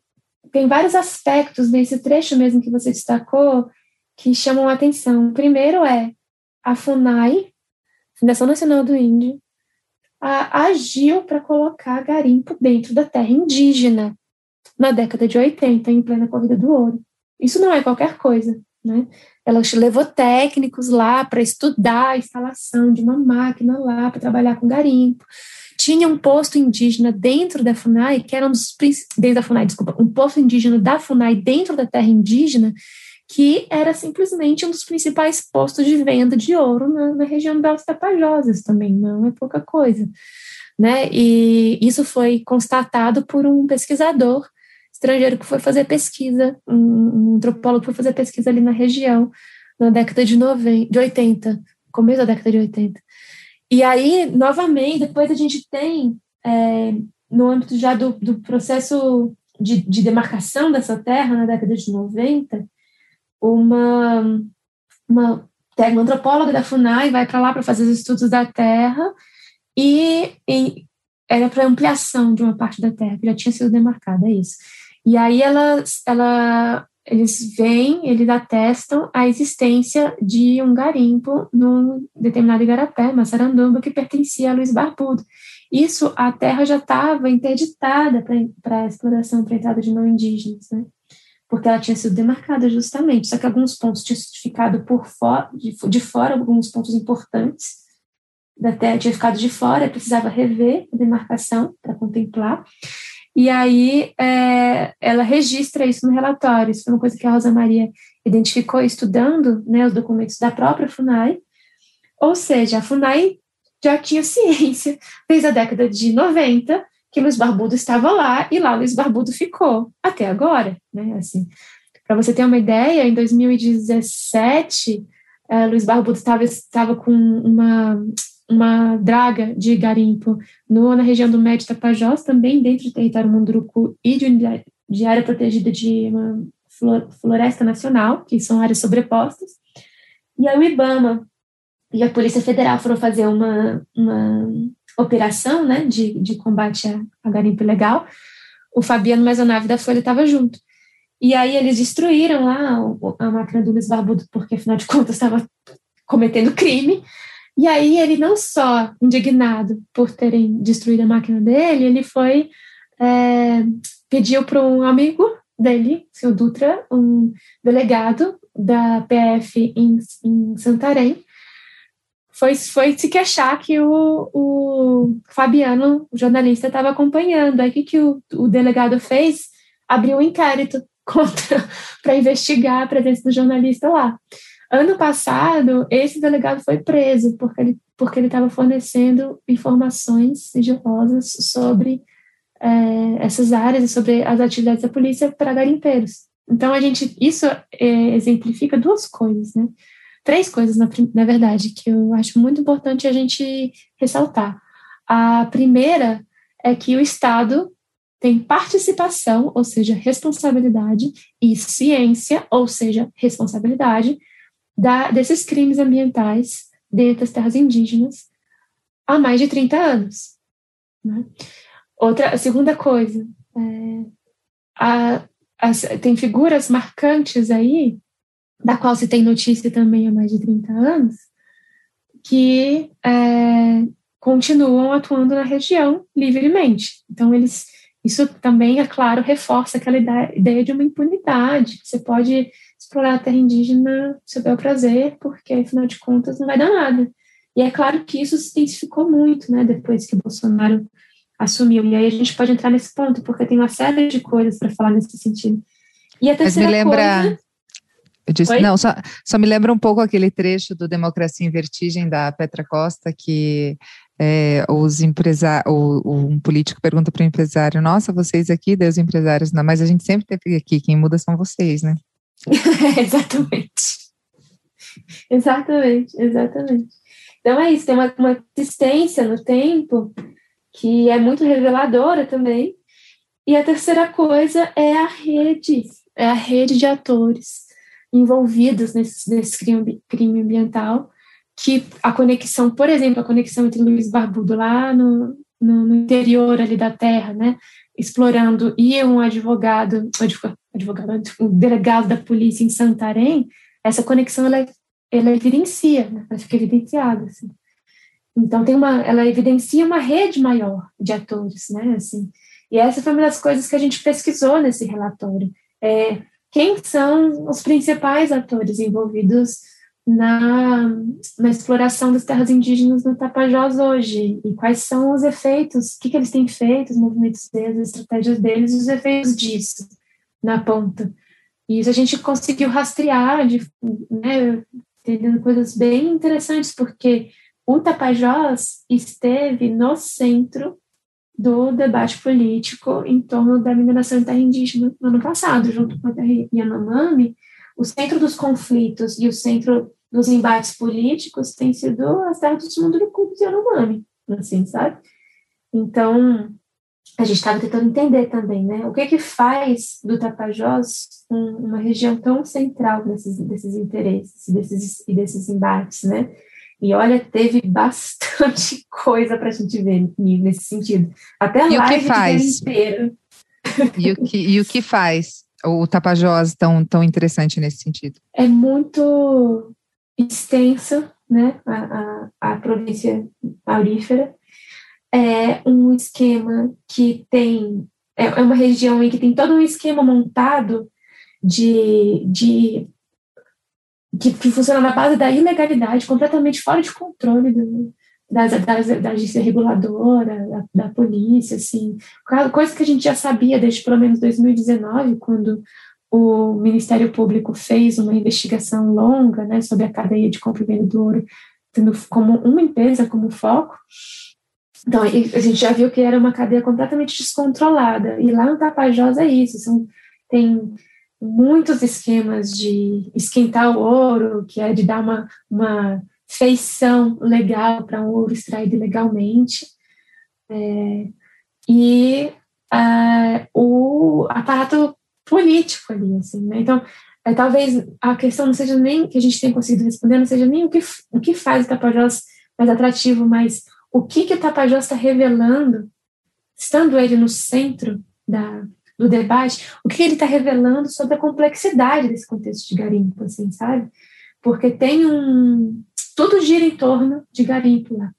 tem vários aspectos nesse trecho mesmo que você destacou que chamam a atenção. O primeiro é a FUNAI, Fundação Nacional do Índio, a, agiu para colocar garimpo dentro da terra indígena na década de 80, em plena corrida do ouro. Isso não é qualquer coisa, né? Ela levou técnicos lá para estudar a instalação de uma máquina lá para trabalhar com garimpo. Tinha um posto indígena dentro da FUNAI, que era um dos dentro da FUNAI, desculpa, um posto indígena da FUNAI dentro da terra indígena, que era simplesmente um dos principais postos de venda de ouro na, na região das Tapajosas também, não é pouca coisa. Né? E isso foi constatado por um pesquisador estrangeiro que foi fazer pesquisa, um, um antropólogo que foi fazer pesquisa ali na região, na década de, 90, de 80, começo da década de 80. E aí, novamente, depois a gente tem, é, no âmbito já do, do processo de, de, demarcação dessa terra, na década de 90, uma, uma, uma antropóloga da FUNAI vai para lá para fazer os estudos da terra e, e era para ampliação de uma parte da terra que já tinha sido demarcada, é isso. E aí ela, ela, eles vêm, eles atestam a existência de um garimpo num determinado igarapé, Massaranduba, que pertencia a Luiz Barbudo. Isso, a terra já estava interditada para exploração, para entrada de não indígenas, né? porque ela tinha sido demarcada justamente, só que alguns pontos tinham ficado por fora, de, de fora, alguns pontos importantes da terra tinha ficado de fora, precisava rever a demarcação para contemplar, e aí é, ela registra isso no relatório, isso foi uma coisa que a Rosa Maria identificou estudando né, os documentos da própria FUNAI, ou seja, a FUNAI já tinha ciência desde a década de 90 que Luiz Barbudo estava lá e lá Luiz Barbudo ficou até agora, né? Assim, para você ter uma ideia, em 2017, uh, Luiz Barbudo estava estava com uma uma draga de garimpo no, na região do Médio Tapajós, também dentro do território Munduruku e de, de área protegida de uma floresta nacional, que são áreas sobrepostas. E aí o IBAMA e a Polícia Federal foram fazer uma, uma operação né, de, de combate a, a garimpo ilegal, o Fabiano Maisonave da Folha estava junto. E aí eles destruíram lá a máquina do Luiz Barbudo, porque afinal de contas estava cometendo crime. E aí ele não só indignado por terem destruído a máquina dele, ele foi é, pediu para um amigo dele, seu Dutra, um delegado da PF em, em Santarém, foi, foi se queixar que o, o Fabiano, o jornalista, estava acompanhando. Aí o que, que o, o delegado fez? Abriu um inquérito contra para investigar a presença do jornalista lá. Ano passado, esse delegado foi preso porque ele porque ele estava fornecendo informações sigilosas sobre é, essas áreas e sobre as atividades da polícia para garimpeiros. Então a gente isso é, exemplifica duas coisas, né? três coisas, na, na verdade, que eu acho muito importante a gente ressaltar. A primeira é que o Estado tem participação, ou seja, responsabilidade, e ciência, ou seja, responsabilidade, da, desses crimes ambientais dentro das terras indígenas há mais de 30 anos. Né? Outra, a segunda coisa, é, a, tem figuras marcantes aí da qual se tem notícia também há mais de 30 anos, que é, continuam atuando na região livremente. Então, eles, isso também, é claro, reforça aquela ideia de uma impunidade, você pode explorar a terra indígena se der prazer, porque, afinal de contas, não vai dar nada. E é claro que isso se intensificou muito, né, depois que o Bolsonaro assumiu. E aí a gente pode entrar nesse ponto, porque tem uma série de coisas para falar nesse sentido. E a terceira Mas me lembra, coisa, eu disse, Oi? não, só, só me lembra um pouco aquele trecho do Democracia em Vertigem da Petra Costa, que é, os empresários, um político pergunta para o empresário, nossa, vocês aqui, Deus empresários, não, mas a gente sempre teve aqui, quem muda são vocês, né? exatamente. Exatamente, exatamente. Então é isso, tem uma, uma existência no tempo que é muito reveladora também. E a terceira coisa é a rede, é a rede de atores envolvidos nesse, nesse crime, crime ambiental, que a conexão, por exemplo, a conexão entre Luiz Barbudo lá no, no interior ali da terra, né, explorando, e um advogado, advogado, um delegado da polícia em Santarém, essa conexão ela, ela evidencia, né, ela fica evidenciada, assim. Então tem uma, ela evidencia uma rede maior de atores, né, assim. E essa foi uma das coisas que a gente pesquisou nesse relatório. É, quem são os principais atores envolvidos na, na exploração das terras indígenas no Tapajós hoje? E quais são os efeitos, o que, que eles têm feito, os movimentos deles, as estratégias deles, os efeitos disso na ponta. E isso a gente conseguiu rastrear, de, né, entendendo coisas bem interessantes, porque o Tapajós esteve no centro do debate político em torno da mineração em terra indígena no ano passado, junto com a terra Yanomami, o centro dos conflitos e o centro dos embates políticos tem sido as terras dos Mundurucus e Yanomami, assim, sabe? Então, a gente estava tentando entender também, né? O que que faz do Tapajós um, uma região tão central desses, desses interesses desses, e desses embates, né? E olha, teve bastante coisa para a gente ver nesse sentido. Até a e live o que faz? E o que, e o que faz o Tapajós tão, tão interessante nesse sentido? É muito extensa, né, a, a, a província aurífera. É um esquema que tem, é, é uma região em que tem todo um esquema montado de, de que, que funciona na base da ilegalidade, completamente fora de controle do, da, da, da agência reguladora, da, da, polícia, assim, coisa que a gente já sabia desde pelo menos 2019, quando o Ministério Público fez uma investigação longa, né, sobre a cadeia de compra venda do ouro, tendo como uma empresa como foco. Então, a gente já viu que era uma cadeia completamente descontrolada. E lá no Tapajós é isso, são, tem muitos esquemas de esquentar o ouro, que é de dar uma, uma feição legal para um ouro extraído legalmente. É, e é, o aparato político ali, assim, né? Então, é, talvez a questão não seja nem que a gente tenha conseguido responder, não seja nem o que, o que faz o Tapajós mais atrativo, mas o que, que o Tapajós está revelando, estando ele no centro da, do debate, o que ele está revelando sobre a complexidade desse contexto de garimpo, assim, sabe? Porque tem um. Tudo gira em torno de garimpo lá.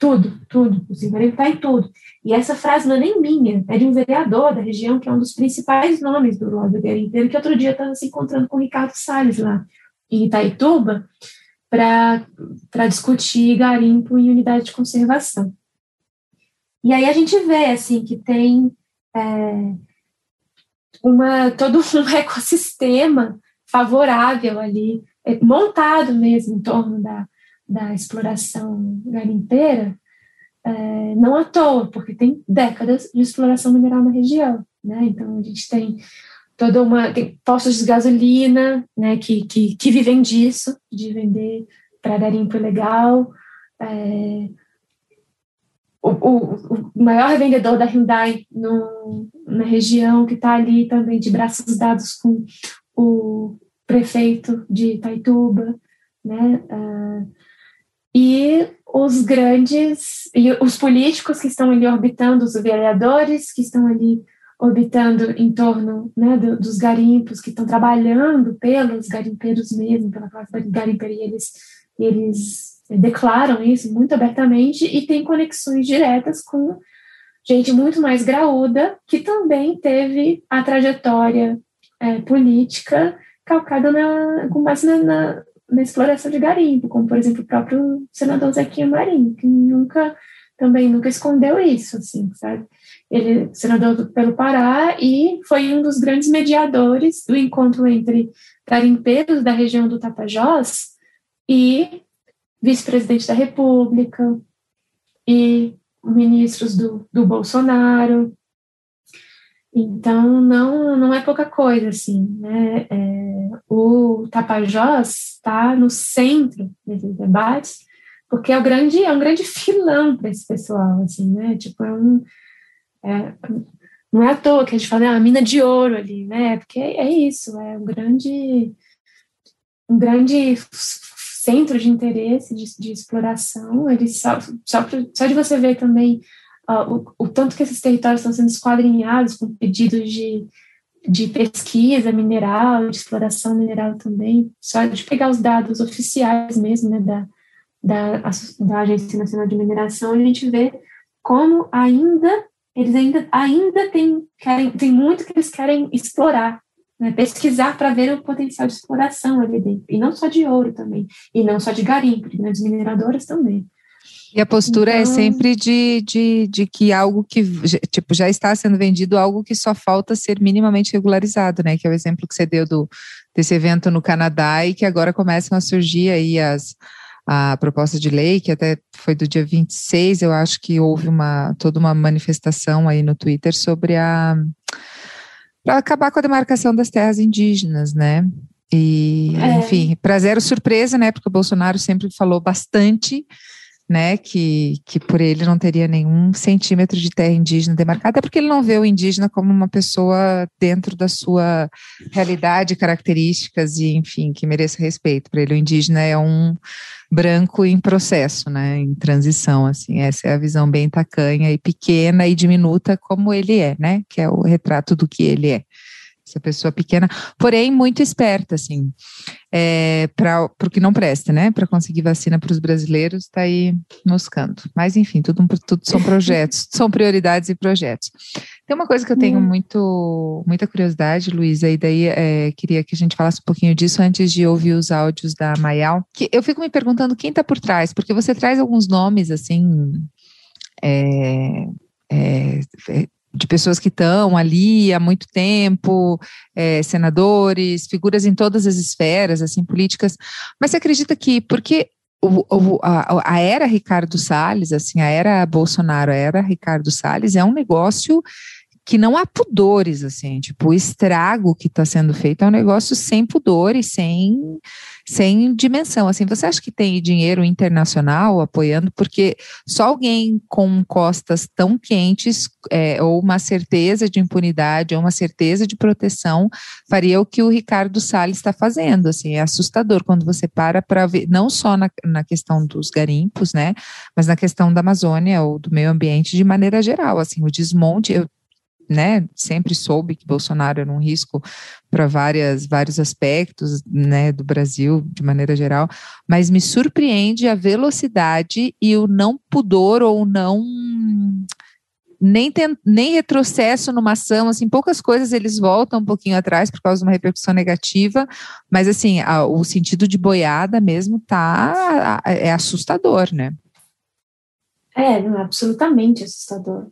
Tudo, tudo. O garimpo está em tudo. E essa frase não é nem minha, é de um vereador da região, que é um dos principais nomes do lobby garimpeiro, que outro dia estava se encontrando com o Ricardo Salles lá, em Itaituba, para discutir garimpo em unidade de conservação. E aí a gente vê, assim, que tem é, uma, todo um ecossistema favorável ali, é, montado mesmo em torno da, da exploração garimpeira, é, não à toa, porque tem décadas de exploração mineral na região, né? Então a gente tem toda uma tem postos de gasolina, né? Que, que, que vivem disso, de vender para garimpo ilegal. É, o, o, o, maior vendedor da Hyundai no, na região, que está ali também de braços dados com o prefeito de Itaituba, né? Uh, e os grandes, e os políticos que estão ali orbitando, os vereadores que estão ali orbitando em torno né, do, dos garimpos, que estão trabalhando pelos garimpeiros mesmo, pela classe garimpeira, e eles, eles declaram isso muito abertamente e tem conexões diretas com gente muito mais graúda, que também teve a trajetória é, política calcada na, com base na, na, na, exploração de garimpo, como, por exemplo, o próprio senador Zequinha Marinho, que nunca, também nunca escondeu isso, assim, sabe? Ele é senador pelo Pará e foi um dos grandes mediadores do encontro entre garimpeiros da região do Tapajós e vice-presidente da República, e ministros do, do Bolsonaro. Então, não, não é pouca coisa, assim, né? É, o Tapajós está no centro desses debates, porque é, o grande, é um grande filão para esse pessoal, assim, né? Tipo, é um... É, não é à toa que a gente fala, é uma mina de ouro ali, né? Porque é isso, é um grande... Um grande centro de interesse, de, de exploração, eles só, só, só de você ver também uh, o, o, tanto que esses territórios estão sendo esquadrinhados com pedidos de, de pesquisa mineral, de exploração mineral também, só de pegar os dados oficiais mesmo, né, da, da, da Agência Nacional de Mineração, a gente vê como ainda, eles ainda, ainda tem, querem, tem muito que eles querem explorar, né, pesquisar para ver o potencial de exploração ali dentro, e não só de ouro também, e não só de garimpo, de grandes mineradoras também. E a postura é então... é sempre de, de, de que algo que tipo, já está sendo vendido, algo que só falta ser minimamente regularizado, né? Que é o exemplo que você deu do, desse evento no Canadá e que agora começam a surgir aí as, a proposta de lei, que até foi do dia 26, eu acho que houve uma toda uma manifestação aí no Twitter sobre a para acabar com a demarcação das terras indígenas, né? E, é. enfim, para zero surpresa, né? Porque o Bolsonaro sempre falou bastante, né? Que, que por ele não teria nenhum centímetro de terra indígena demarcada, é porque ele não vê o indígena como uma pessoa dentro da sua realidade, características e, enfim, que mereça respeito. Para ele, o indígena é um branco em processo, né, em transição, assim, essa é a visão bem tacanha e pequena e diminuta como ele é, né, que é o retrato do que ele é essa pessoa pequena, porém muito esperta, assim, é, para o que não presta, né? Para conseguir vacina para os brasileiros, está aí moscando. Mas, enfim, tudo, tudo são projetos, são prioridades e projetos. Tem uma coisa que eu tenho hum. muito, muita curiosidade, Luísa, e daí é, queria que a gente falasse um pouquinho disso antes de ouvir os áudios da Mayal, que eu fico me perguntando quem está por trás, porque você traz alguns nomes, assim, é, é, é de pessoas que estão ali há muito tempo, é, senadores, figuras em todas as esferas, assim, políticas. Mas você acredita que, porque o, o, a, a, era Ricardo Salles, assim, a era Bolsonaro, a era Ricardo Salles é um negócio que não há pudores, assim, tipo, o estrago que está sendo feito é um negócio sem pudores, sem, sem dimensão, assim, você acha que tem dinheiro internacional apoiando, porque só alguém com costas tão quentes, é, ou uma certeza de impunidade, ou uma certeza de proteção, faria o que o Ricardo Salles está fazendo, assim, é assustador quando você para para ver, não só na, na questão dos garimpos, né, mas na questão da Amazônia ou do meio ambiente de maneira geral, assim, o desmonte, eu né, sempre soube que Bolsonaro era um risco para várias vários aspectos, né, do Brasil de maneira geral, mas me surpreende a velocidade e o não pudor ou não nem, tem, nem retrocesso numa ação, assim, poucas coisas eles voltam um pouquinho atrás por causa de uma repercussão negativa, mas assim, a, o sentido de boiada mesmo tá é assustador, né? É, não, absolutamente assustador.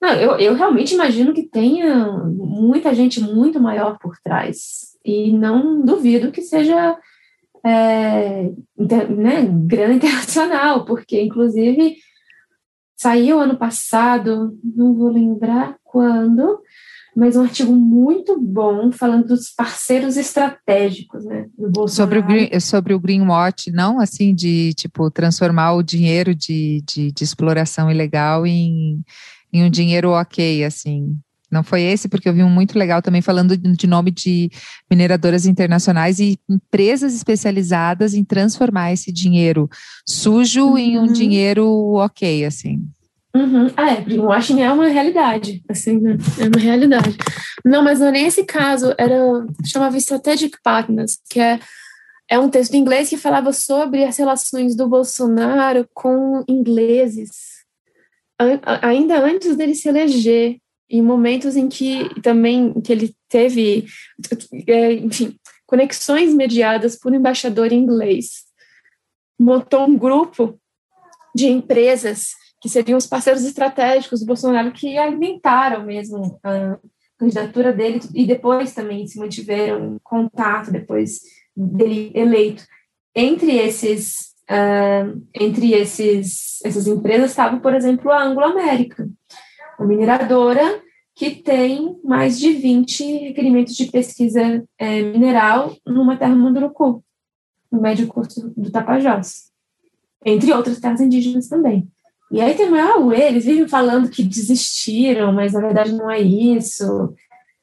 Não, eu, eu realmente imagino que tenha muita gente muito maior por trás. E não duvido que seja é, inter, né, grana internacional, porque, inclusive, saiu ano passado, não vou lembrar quando, mas um artigo muito bom falando dos parceiros estratégicos, né, do Bolsonaro. Sobre o, green, sobre o Greenwatch, não assim de, tipo, transformar o dinheiro de, de, de exploração ilegal em em um dinheiro ok, assim. Não foi esse, porque eu vi um muito legal também falando de nome de mineradoras internacionais e empresas especializadas em transformar esse dinheiro sujo uhum. em um uhum. dinheiro ok, assim. Uhum. Ah, é, greenwashing é uma realidade, assim, né? É uma realidade. Não, mas não é nem esse caso, era, chamava Strategic Partners, que é, é um texto em inglês que falava sobre as relações do Bolsonaro com ingleses ainda antes dele se eleger, em momentos em que também que ele teve, é, enfim, conexões mediadas por um embaixador inglês, montou um grupo de empresas que seriam os parceiros estratégicos do Bolsonaro que alimentaram mesmo a candidatura dele e depois também se mantiveram em contato depois dele eleito. Entre esses uh, entre esses, essas empresas estava, por exemplo, a Anglo América, uma mineradora que tem mais de 20 requerimentos de pesquisa é, mineral numa terra Munduruku, no médio curso do Tapajós, entre outras terras indígenas também. E aí tem ah, eles vivem falando que desistiram, mas na verdade não é isso.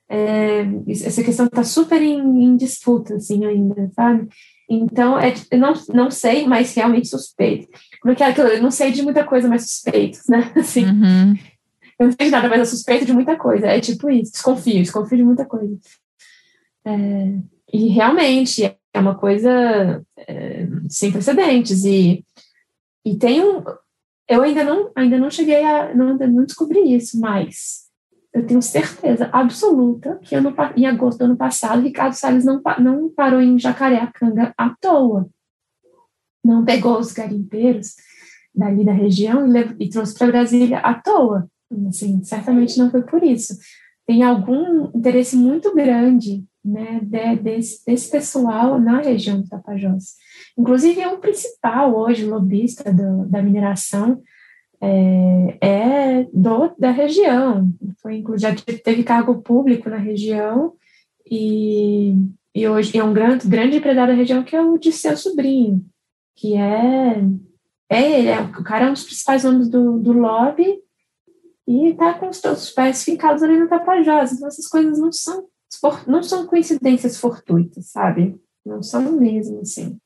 É, essa questão está super em, em, disputa, assim, ainda, sabe? Então, é, eu não, não sei, mas realmente suspeito. Como é que é aquilo? Eu não sei de muita coisa, mas suspeito, né? Assim, uhum. Eu não sei de nada, mas eu suspeito de muita coisa. É tipo isso, desconfio, desconfio de muita coisa. É, e realmente é uma coisa é, sem precedentes. E, e tem um. Eu ainda não, ainda não cheguei a. Não, não descobri isso, mas eu tenho certeza absoluta que ano, em agosto do ano passado, Ricardo Salles não, não parou em Jacareacanga à toa. Não pegou os garimpeiros dali da região e, e trouxe para Brasília à toa. Assim, certamente não foi por isso. Tem algum interesse muito grande né, de, desse, desse pessoal na região do Tapajós. Inclusive, é o principal hoje lobista do, da mineração é, é do, da região. Foi, já teve cargo público na região e, e hoje é um grande, grande empresário da região que é o de seu sobrinho, que é, é ele, é, o cara é um dos principais nomes do, do lobby e está com os, os pés fincados ali no Tapajós. Então, essas coisas não são, não são coincidências fortuitas, sabe? Não são mesmo, assim.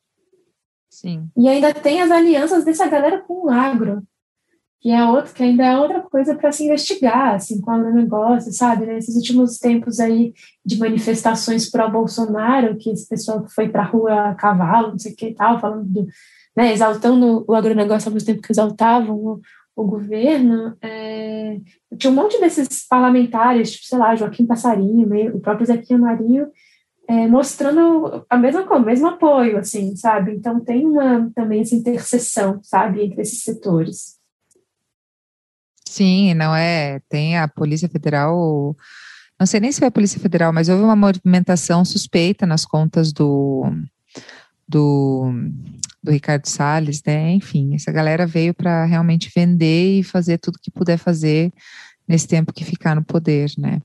Sim. E ainda tem as alianças dessa galera com o agro, que é outro, que ainda é outra coisa para se investigar, assim, qual é o negócio, sabe? Nesses últimos tempos aí de manifestações pró-Bolsonaro, que esse pessoal que foi para a rua a cavalo, não sei o que e tal, falando do, né, exaltando o agronegócio ao mesmo tempo que exaltavam o, o governo, é, tinha um monte desses parlamentares, tipo, sei lá, Joaquim Passarinho, o próprio Zequinha Marinho, é, mostrando a mesma coisa, o mesmo apoio, assim, sabe? Então tem uma também essa interseção, sabe, entre esses setores. Sim, não é. Tem a Polícia Federal. Não sei nem se foi a Polícia Federal, mas houve uma movimentação suspeita nas contas do, do, do Ricardo Salles, né? Enfim, essa galera veio para realmente vender e fazer tudo que puder fazer nesse tempo que ficar no poder, né?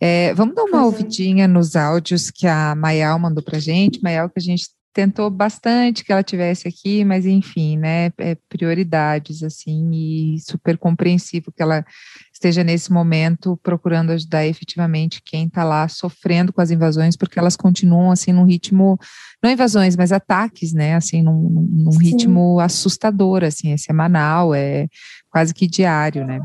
É, vamos dar uma é. ouvidinha nos áudios que a Mayal mandou para gente, Mayal que a gente tentou bastante que ela tivesse aqui, mas enfim, né, é prioridades assim e super compreensível que ela esteja nesse momento procurando ajudar efetivamente quem está lá sofrendo com as invasões, porque elas continuam assim num ritmo, não invasões, mas ataques, né, assim num, num ritmo assustador, assim, é semanal, é quase que diário, né.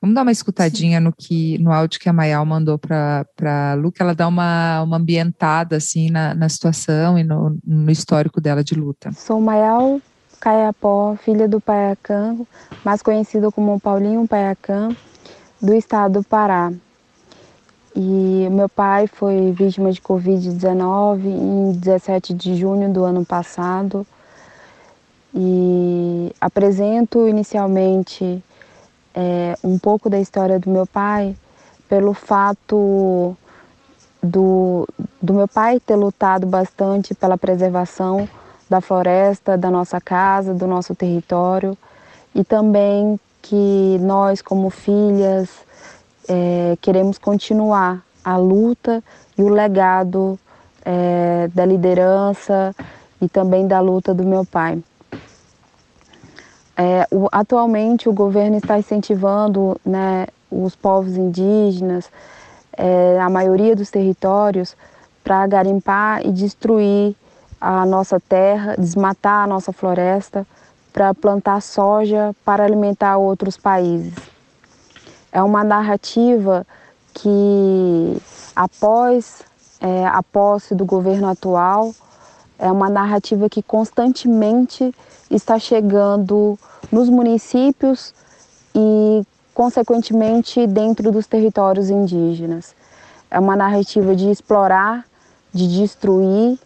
Vamos dar uma escutadinha no que no áudio que a Mayal mandou para a Lu, que ela dá uma, uma ambientada assim na, na situação e no, no histórico dela de luta. Sou Mayal Caiapó, filha do Paiacã, mais conhecido como Paulinho Paiacã, do estado do Pará. E meu pai foi vítima de Covid-19 em 17 de junho do ano passado. E apresento inicialmente é, um pouco da história do meu pai pelo fato do, do meu pai ter lutado bastante pela preservação da floresta, da nossa casa, do nosso território e também que nós, como filhas, é, queremos continuar a luta e o legado é, da liderança e também da luta do meu pai. É, o, atualmente o governo está incentivando né, os povos indígenas, é, a maioria dos territórios, para garimpar e destruir a nossa terra, desmatar a nossa floresta, para plantar soja para alimentar outros países. É uma narrativa que, após é, a posse do governo atual, é uma narrativa que constantemente está chegando nos municípios e, consequentemente, dentro dos territórios indígenas. É uma narrativa de explorar, de destruir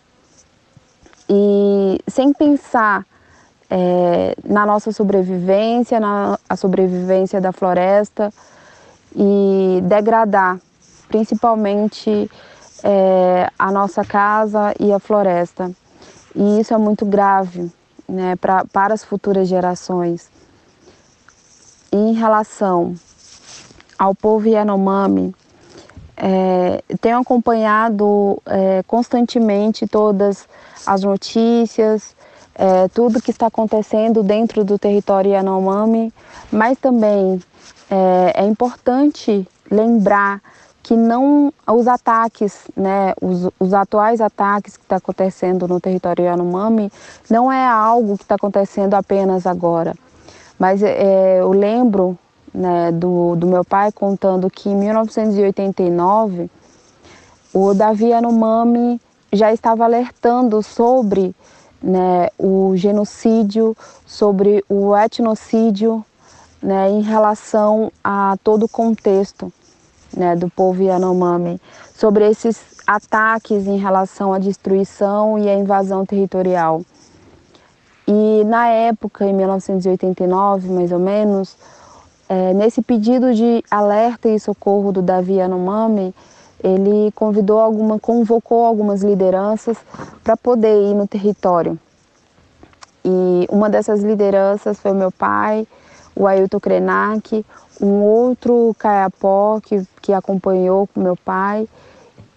e sem pensar é, na nossa sobrevivência, na sobrevivência da floresta e degradar, principalmente é, a nossa casa e a floresta. E isso é muito grave, né, pra, para as futuras gerações. Em relação ao povo Yanomami, é, tenho acompanhado é, constantemente todas as notícias, é, tudo que está acontecendo dentro do território Yanomami, mas também é, é importante lembrar que não os ataques, né, os, os atuais ataques que está acontecendo no território Yanomami não é algo que está acontecendo apenas agora. Mas é, eu lembro né, do, do meu pai contando que em 1989 o Davi Yanomami já estava alertando sobre né, o genocídio, sobre o etnocídio né, em relação a todo o contexto né, do povo Yanomami, sobre esses ataques em relação à destruição e à invasão territorial. E na época, em 1989, mais ou menos, é, nesse pedido de alerta e socorro do Davi Yanomami, ele convidou alguma, convocou algumas lideranças para poder ir no território. E uma dessas lideranças foi meu pai, o Ailton Krenak, um outro caiapó que, que acompanhou com meu pai.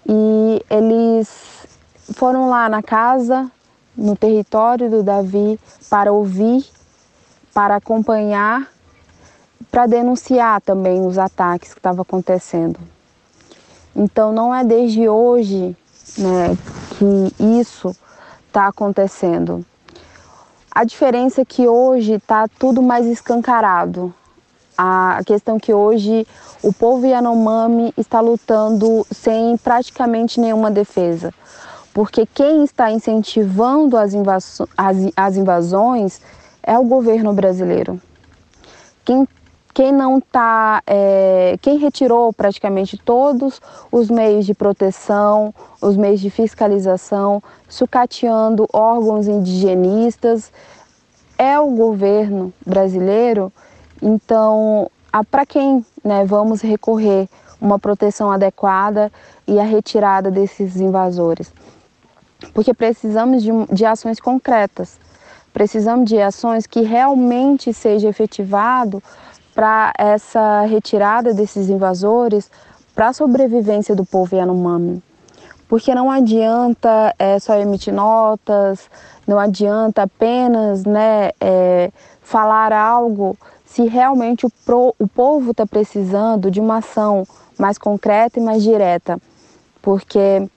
E eles foram lá na casa, no território do Davi, para ouvir, para acompanhar, para denunciar também os ataques que estavam acontecendo. Então não é desde hoje né, que isso está acontecendo. A diferença é que hoje está tudo mais escancarado. A questão que hoje o povo Yanomami está lutando sem praticamente nenhuma defesa. Porque quem está incentivando as, as, as invasões é o governo brasileiro. Quem quem não está, é, quem retirou praticamente todos os meios de proteção, os meios de fiscalização, sucateando órgãos indigenistas, é o governo brasileiro. Então, para quem né, vamos recorrer uma proteção adequada e a retirada desses invasores? Porque precisamos de, de ações concretas, precisamos de ações que realmente seja efetivado para essa retirada desses invasores para a sobrevivência do povo Yanomami. Porque não adianta é, só emitir notas, não adianta apenas né, é, falar algo se realmente o, pro, o povo está precisando de uma ação mais concreta e mais direta. Porque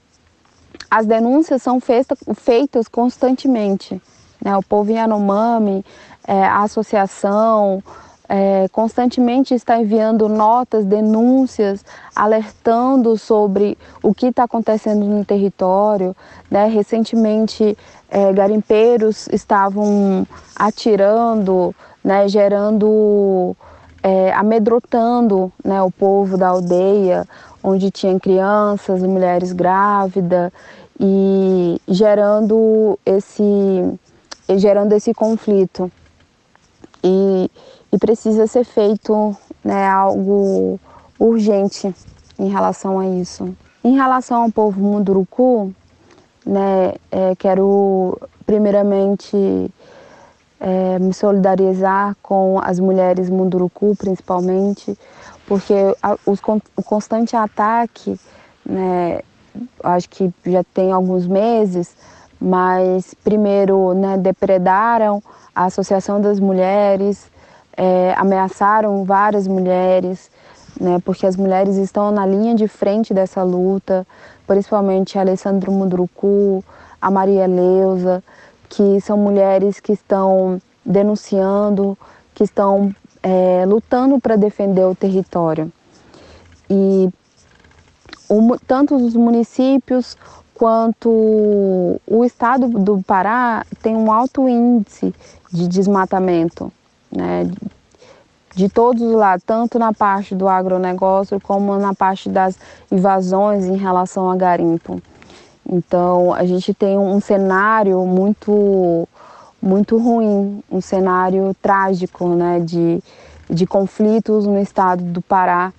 as denúncias são feita, feitas constantemente. Né? O povo Yanomami, é, a associação, é, constantemente está enviando notas, denúncias, alertando sobre o que está acontecendo no território. Né? Recentemente, é, garimpeiros estavam atirando, né, gerando, é, amedrontando né, o povo da aldeia, onde tinha crianças, mulheres grávidas, e gerando esse, gerando esse conflito. E e precisa ser feito né, algo urgente em relação a isso. Em relação ao povo Munduruku, né, é, quero primeiramente é, me solidarizar com as mulheres Munduruku, principalmente, porque a, os, o constante ataque, né, acho que já tem alguns meses, mas primeiro né, depredaram a Associação das Mulheres, é, ameaçaram várias mulheres, né, porque as mulheres estão na linha de frente dessa luta, principalmente a Alessandro Mudrucu, a Maria Leusa, que são mulheres que estão denunciando, que estão é, lutando para defender o território. E o, tanto os municípios quanto o estado do Pará tem um alto índice de desmatamento né, de todos os lados, tanto na parte do agronegócio como na parte das invasões em relação a garimpo. Então a gente tem um cenário muito muito ruim, um cenário trágico, né, de, de conflitos no estado do Pará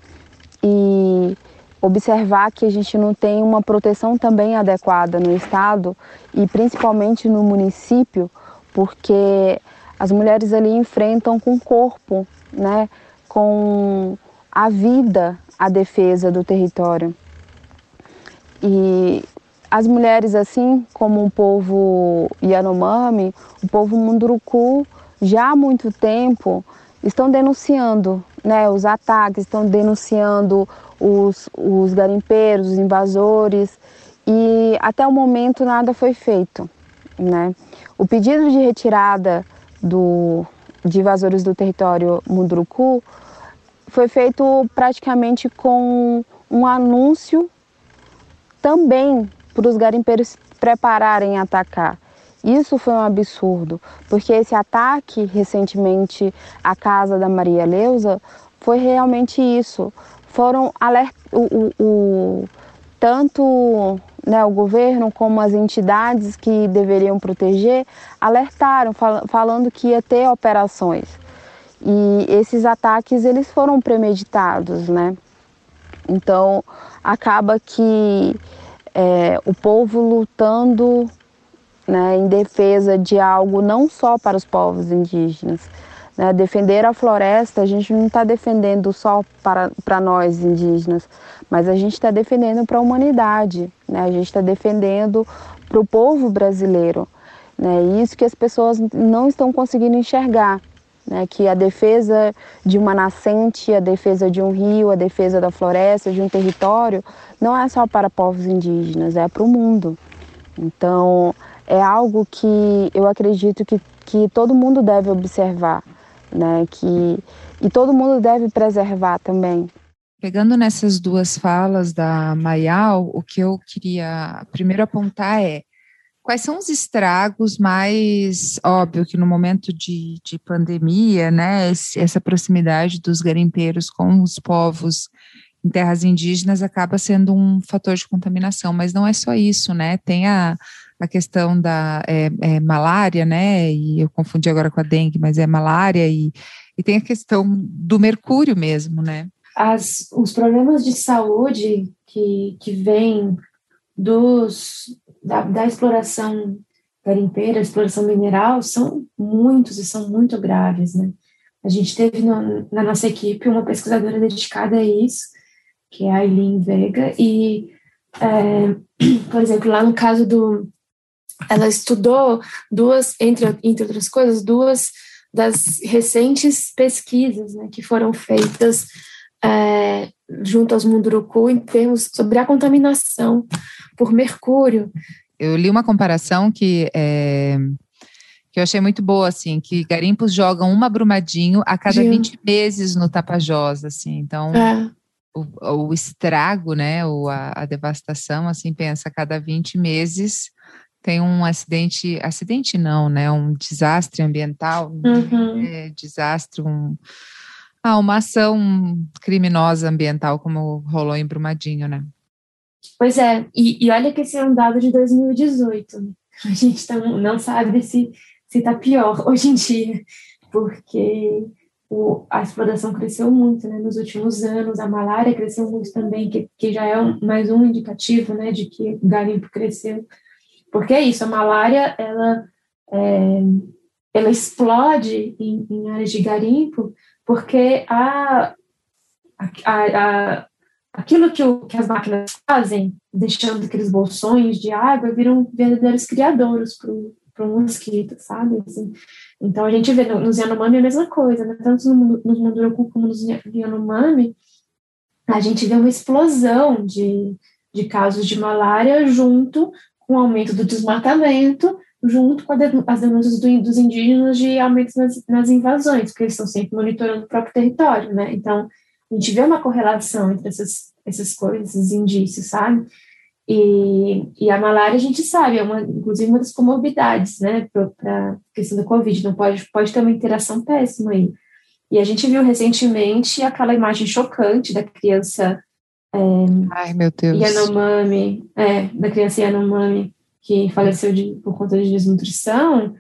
e observar que a gente não tem uma proteção também adequada no estado e principalmente no município porque as mulheres ali enfrentam com o corpo, né, com a vida, a defesa do território. E as mulheres, assim como o povo Yanomami, o povo Munduruku, já há muito tempo estão denunciando né, os ataques, estão denunciando os, os garimpeiros, os invasores, e até o momento nada foi feito. Né? O pedido de retirada do, de invasores do território Munduruku foi feito praticamente com um anúncio também para os garimpeiros prepararem a atacar. Isso foi um absurdo, porque esse ataque recentemente à casa da Maria Leusa foi realmente isso. Foram alert... o, o, o tanto né, o governo como as entidades que deveriam proteger alertaram, fal falando que ia ter operações. E esses ataques eles foram premeditados, né? Então acaba que é, o povo lutando né, em defesa de algo não só para os povos indígenas. Né? Defender a floresta, a gente não está defendendo só para, para nós indígenas, mas a gente está defendendo para a humanidade, né? a gente está defendendo para o povo brasileiro. Né? Isso que as pessoas não estão conseguindo enxergar. Né, que a defesa de uma nascente, a defesa de um rio, a defesa da floresta, de um território, não é só para povos indígenas, é para o mundo. Então, é algo que eu acredito que, que todo mundo deve observar, né, que, e todo mundo deve preservar também. Pegando nessas duas falas da Mayal, o que eu queria primeiro apontar é Quais são os estragos mais óbvio que no momento de, de pandemia, né, essa proximidade dos garimpeiros com os povos em terras indígenas acaba sendo um fator de contaminação, mas não é só isso, né? Tem a, a questão da é, é, malária, né? E eu confundi agora com a dengue, mas é malária e, e tem a questão do mercúrio mesmo, né? As, os problemas de saúde que, que vêm dos, da, da exploração garimpeira, exploração mineral, são muitos e são muito graves, né? A gente teve no, na nossa equipe uma pesquisadora dedicada a isso, que é a Aileen Vega, e, é, por exemplo, lá no caso do... Ela estudou duas, entre, entre outras coisas, duas das recentes pesquisas né, que foram feitas é, junto aos Munduruku em termos sobre a contaminação por mercúrio. Eu li uma comparação que é, que eu achei muito boa, assim, que garimpos jogam uma brumadinho a cada Sim. 20 meses no Tapajós, assim, então é. o, o, estrago, né, o, a, a, devastação, assim, pensa, a cada 20 meses tem um acidente, acidente não, né, um desastre ambiental, uhum. é, desastre, um, ah, uma ação criminosa ambiental como rolou em Brumadinho, né? Pois é, e, e olha que esse é um dado de 2018. A gente tá, não sabe se está pior hoje em dia, porque o, a exploração cresceu muito né, nos últimos anos, a malária cresceu muito também, que, que já é um, mais um indicativo né, de que o garimpo cresceu. Porque é isso, a malária, ela, é, ela explode em, em áreas de garimpo porque a, a, a, aquilo que, o, que as máquinas fazem, deixando aqueles bolsões de água, viram verdadeiros criadouros para o mosquito, sabe? Assim, então, a gente vê no, nos Yanomami a mesma coisa, né? tanto no, nos Munduruku como nos Yanomami, a gente vê uma explosão de, de casos de malária junto com o aumento do desmatamento, junto com as denúncias do, dos indígenas de aumentos nas, nas, invasões, porque eles estão sempre monitorando o próprio território, né? Então, a gente vê uma correlação entre essas, essas coisas, esses indícios, sabe? E, e a malária, a gente sabe, é uma, inclusive uma das comorbidades, né, para a questão da Covid, não pode, pode ter uma interação péssima aí. E a gente viu recentemente aquela imagem chocante da criança é, Ai, meu Deus. Yanomami, é, da criança Yanomami, que faleceu de, por conta de desnutrição,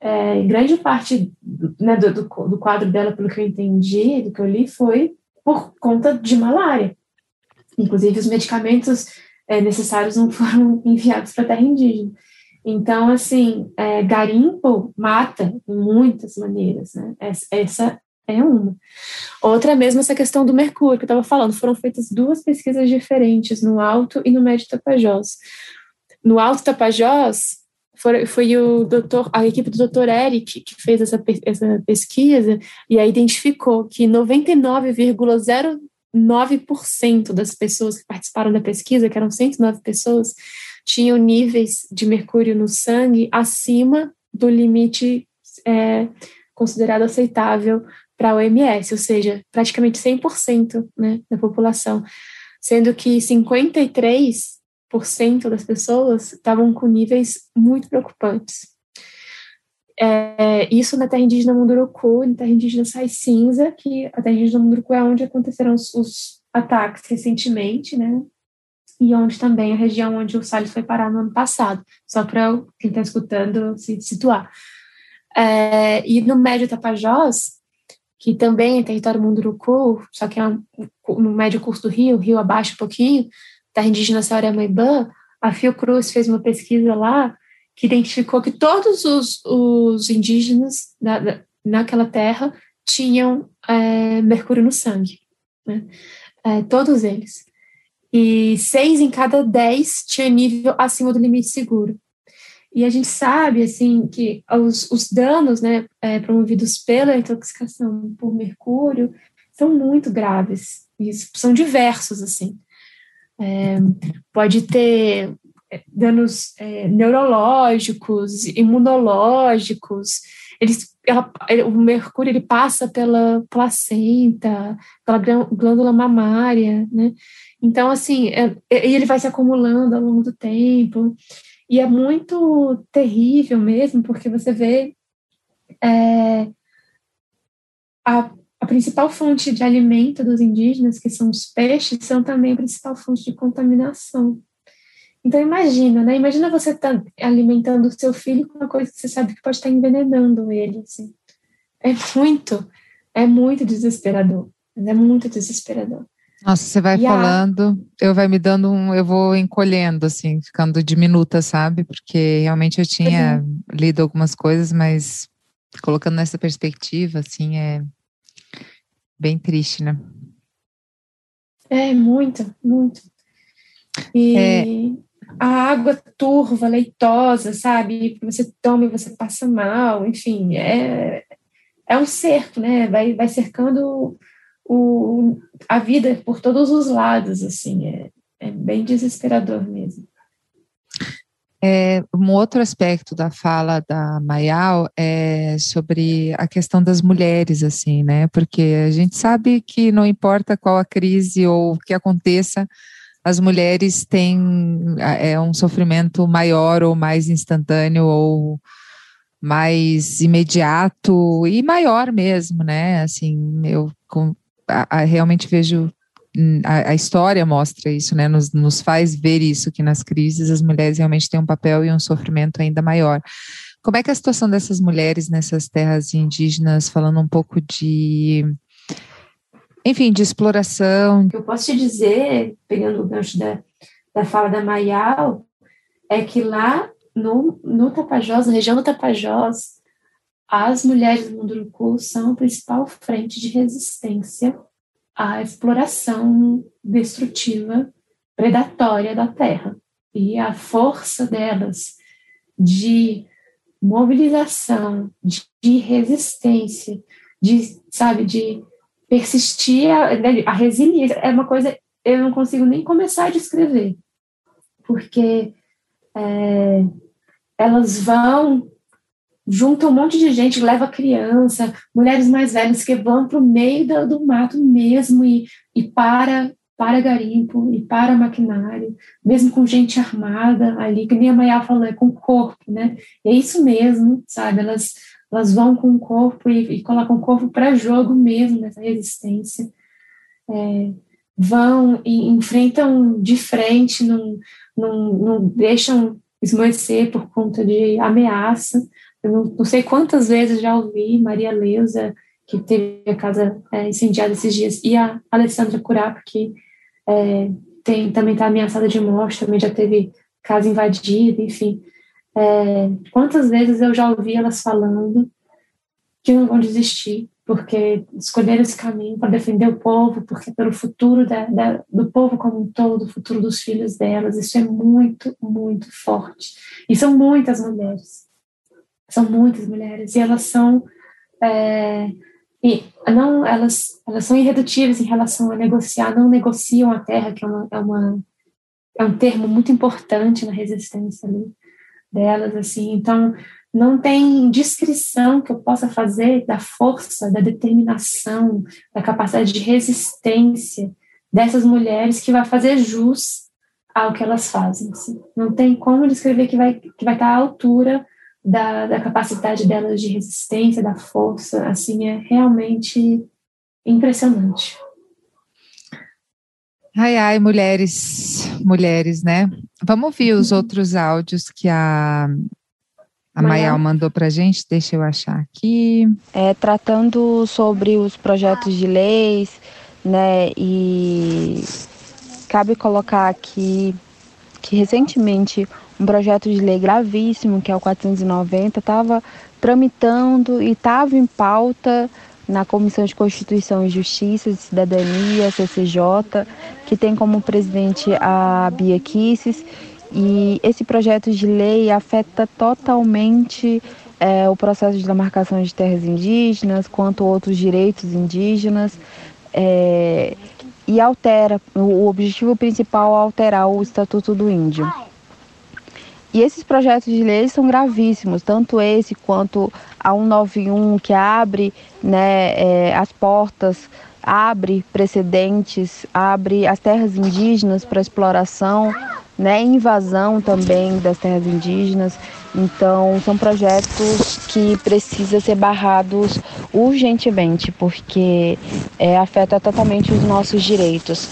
é, grande parte né, do, do, do, quadro dela, pelo que eu entendi, do que eu li, foi por conta de malária. Inclusive, os medicamentos é, necessários não foram enviados para a terra indígena. Então, assim, é, garimpo mata de muitas maneiras, né? Essa é uma. Outra é mesmo essa questão do mercúrio, que eu estava falando. Foram feitas duas pesquisas diferentes, no Alto e no Médio Tapajós. No Alto Tapajós, foi, foi o doutor, a equipe do doutor Eric que fez essa, essa pesquisa e aí identificou que 99,09% das pessoas que participaram da pesquisa, que eram 109 pessoas, tinham níveis de mercúrio no sangue acima do limite é, considerado aceitável para a OMS, ou seja, praticamente 100% né, da população, sendo que 53% das pessoas estavam com níveis muito preocupantes. É, isso na terra indígena Munduruku, na terra indígena Sai Cinza, que a terra indígena Munduruku é onde aconteceram os, os ataques recentemente, né, e onde também a região onde o Salles foi parar no ano passado, só para quem está escutando se situar. É, e no Médio Tapajós, que também é território Munduruku, só que é no médio curso do rio, rio abaixo um pouquinho, terra indígena Sauramaibã, a Fiocruz fez uma pesquisa lá que identificou que todos os, os indígenas da, naquela terra tinham é, mercúrio no sangue, né? é, todos eles e seis em cada dez tinha nível acima do limite seguro. E a gente sabe, assim, que os, os danos, né, é, promovidos pela intoxicação por mercúrio são muito graves, e são diversos, assim. É, pode ter é, danos é, neurológicos, imunológicos, eles, ela, o mercúrio ele passa pela placenta, pela glândula mamária, né? Então, assim, é, é, ele vai se acumulando ao longo do tempo. E é muito terrível mesmo, porque você vê é, a, a principal fonte de alimento dos indígenas, que são os peixes, são também a principal fonte de contaminação. Então imagina, né? Imagina você estar tá alimentando o seu filho com uma coisa que você sabe que pode estar envenenando ele. Assim. É muito, é muito desesperador. É muito desesperador. Nossa, você vai e falando, a... eu vai me dando um, eu vou encolhendo, assim, ficando diminuta, sabe? Porque realmente eu tinha uhum. lido algumas coisas, mas colocando nessa perspectiva, assim, é bem triste, né? É, muito, muito. E é... a água turva, leitosa, sabe? Você toma e você passa mal, enfim, é, é um cerco, né? Vai, vai cercando o, a vida por todos os lados, assim, é, é bem desesperador mesmo. É, um outro aspecto da fala da Mayal é sobre a questão das mulheres, assim, né? Porque a gente sabe que não importa qual a crise ou o que aconteça, as mulheres têm é um sofrimento maior ou mais instantâneo ou mais imediato e maior mesmo, né? Assim, eu a, a, realmente vejo a, a, história mostra isso, né? Nos, nos faz ver isso que nas crises as mulheres realmente têm um papel e um sofrimento ainda maior. Como é que é a situação dessas mulheres nessas terras indígenas, falando um pouco de, enfim, de exploração? O que eu posso te dizer, pegando o gancho da, da fala da Mayal, é que lá no, no Tapajós, na região do Tapajós, as mulheres do Munduruku são a principal frente de resistência à exploração destrutiva, predatória da terra. E a força delas de mobilização, de resistência, de, sabe, de persistir, a, a resiliência, é uma coisa eu não consigo nem começar a descrever, porque é, elas vão junta um monte de gente, leva criança, mulheres mais velhas que vão para o meio do, do, mato mesmo e, e para para garimpo e para maquinário, mesmo com gente armada ali, que nem a Maia falou, é com corpo, né? E é isso mesmo, sabe? Elas, elas vão com o corpo e, e colocam o corpo para jogo mesmo nessa resistência. É, vão e enfrentam de frente, não, não, não deixam esmorecer por conta de ameaça, eu não, não, sei quantas vezes já ouvi Maria Leusa, que teve a casa é, incendiada esses dias, e a Alessandra Curapo, que é, tem, também está ameaçada de morte, também já teve casa invadida, enfim. É, quantas vezes eu já ouvi elas falando que não vão desistir, porque escolheram esse caminho para defender o povo, porque pelo futuro da, da, do povo como um todo, o futuro dos filhos delas, isso é muito, muito forte. E são muitas mulheres, são muitas mulheres, e elas são é, e não elas elas são irredutíveis em relação a negociar, não negociam a terra, que é uma, é uma é um termo muito importante na resistência ali delas, assim. Então, não tem descrição que eu possa fazer da força, da determinação, da capacidade de resistência dessas mulheres que vai fazer jus ao que elas fazem. Assim. Não tem como descrever que vai, que vai estar à altura da, da capacidade delas de resistência, da força. Assim, é realmente impressionante. Ai, ai, mulheres, mulheres, né? Vamos ouvir os uhum. outros áudios que a, a Mayal mandou para a gente, deixa eu achar aqui. É, tratando sobre os projetos de leis, né, e cabe colocar aqui que recentemente um projeto de lei gravíssimo, que é o 490, estava tramitando e estava em pauta na Comissão de Constituição e Justiça de Cidadania, CCJ, que tem como presidente a Bia Kisses. E esse projeto de lei afeta totalmente é, o processo de demarcação de terras indígenas, quanto outros direitos indígenas, é, e altera, o objetivo principal é alterar o Estatuto do Índio. E esses projetos de lei são gravíssimos, tanto esse quanto a 191, que abre né, é, as portas, abre precedentes, abre as terras indígenas para exploração, né, invasão também das terras indígenas. Então, são projetos que precisam ser barrados urgentemente, porque é, afeta totalmente os nossos direitos.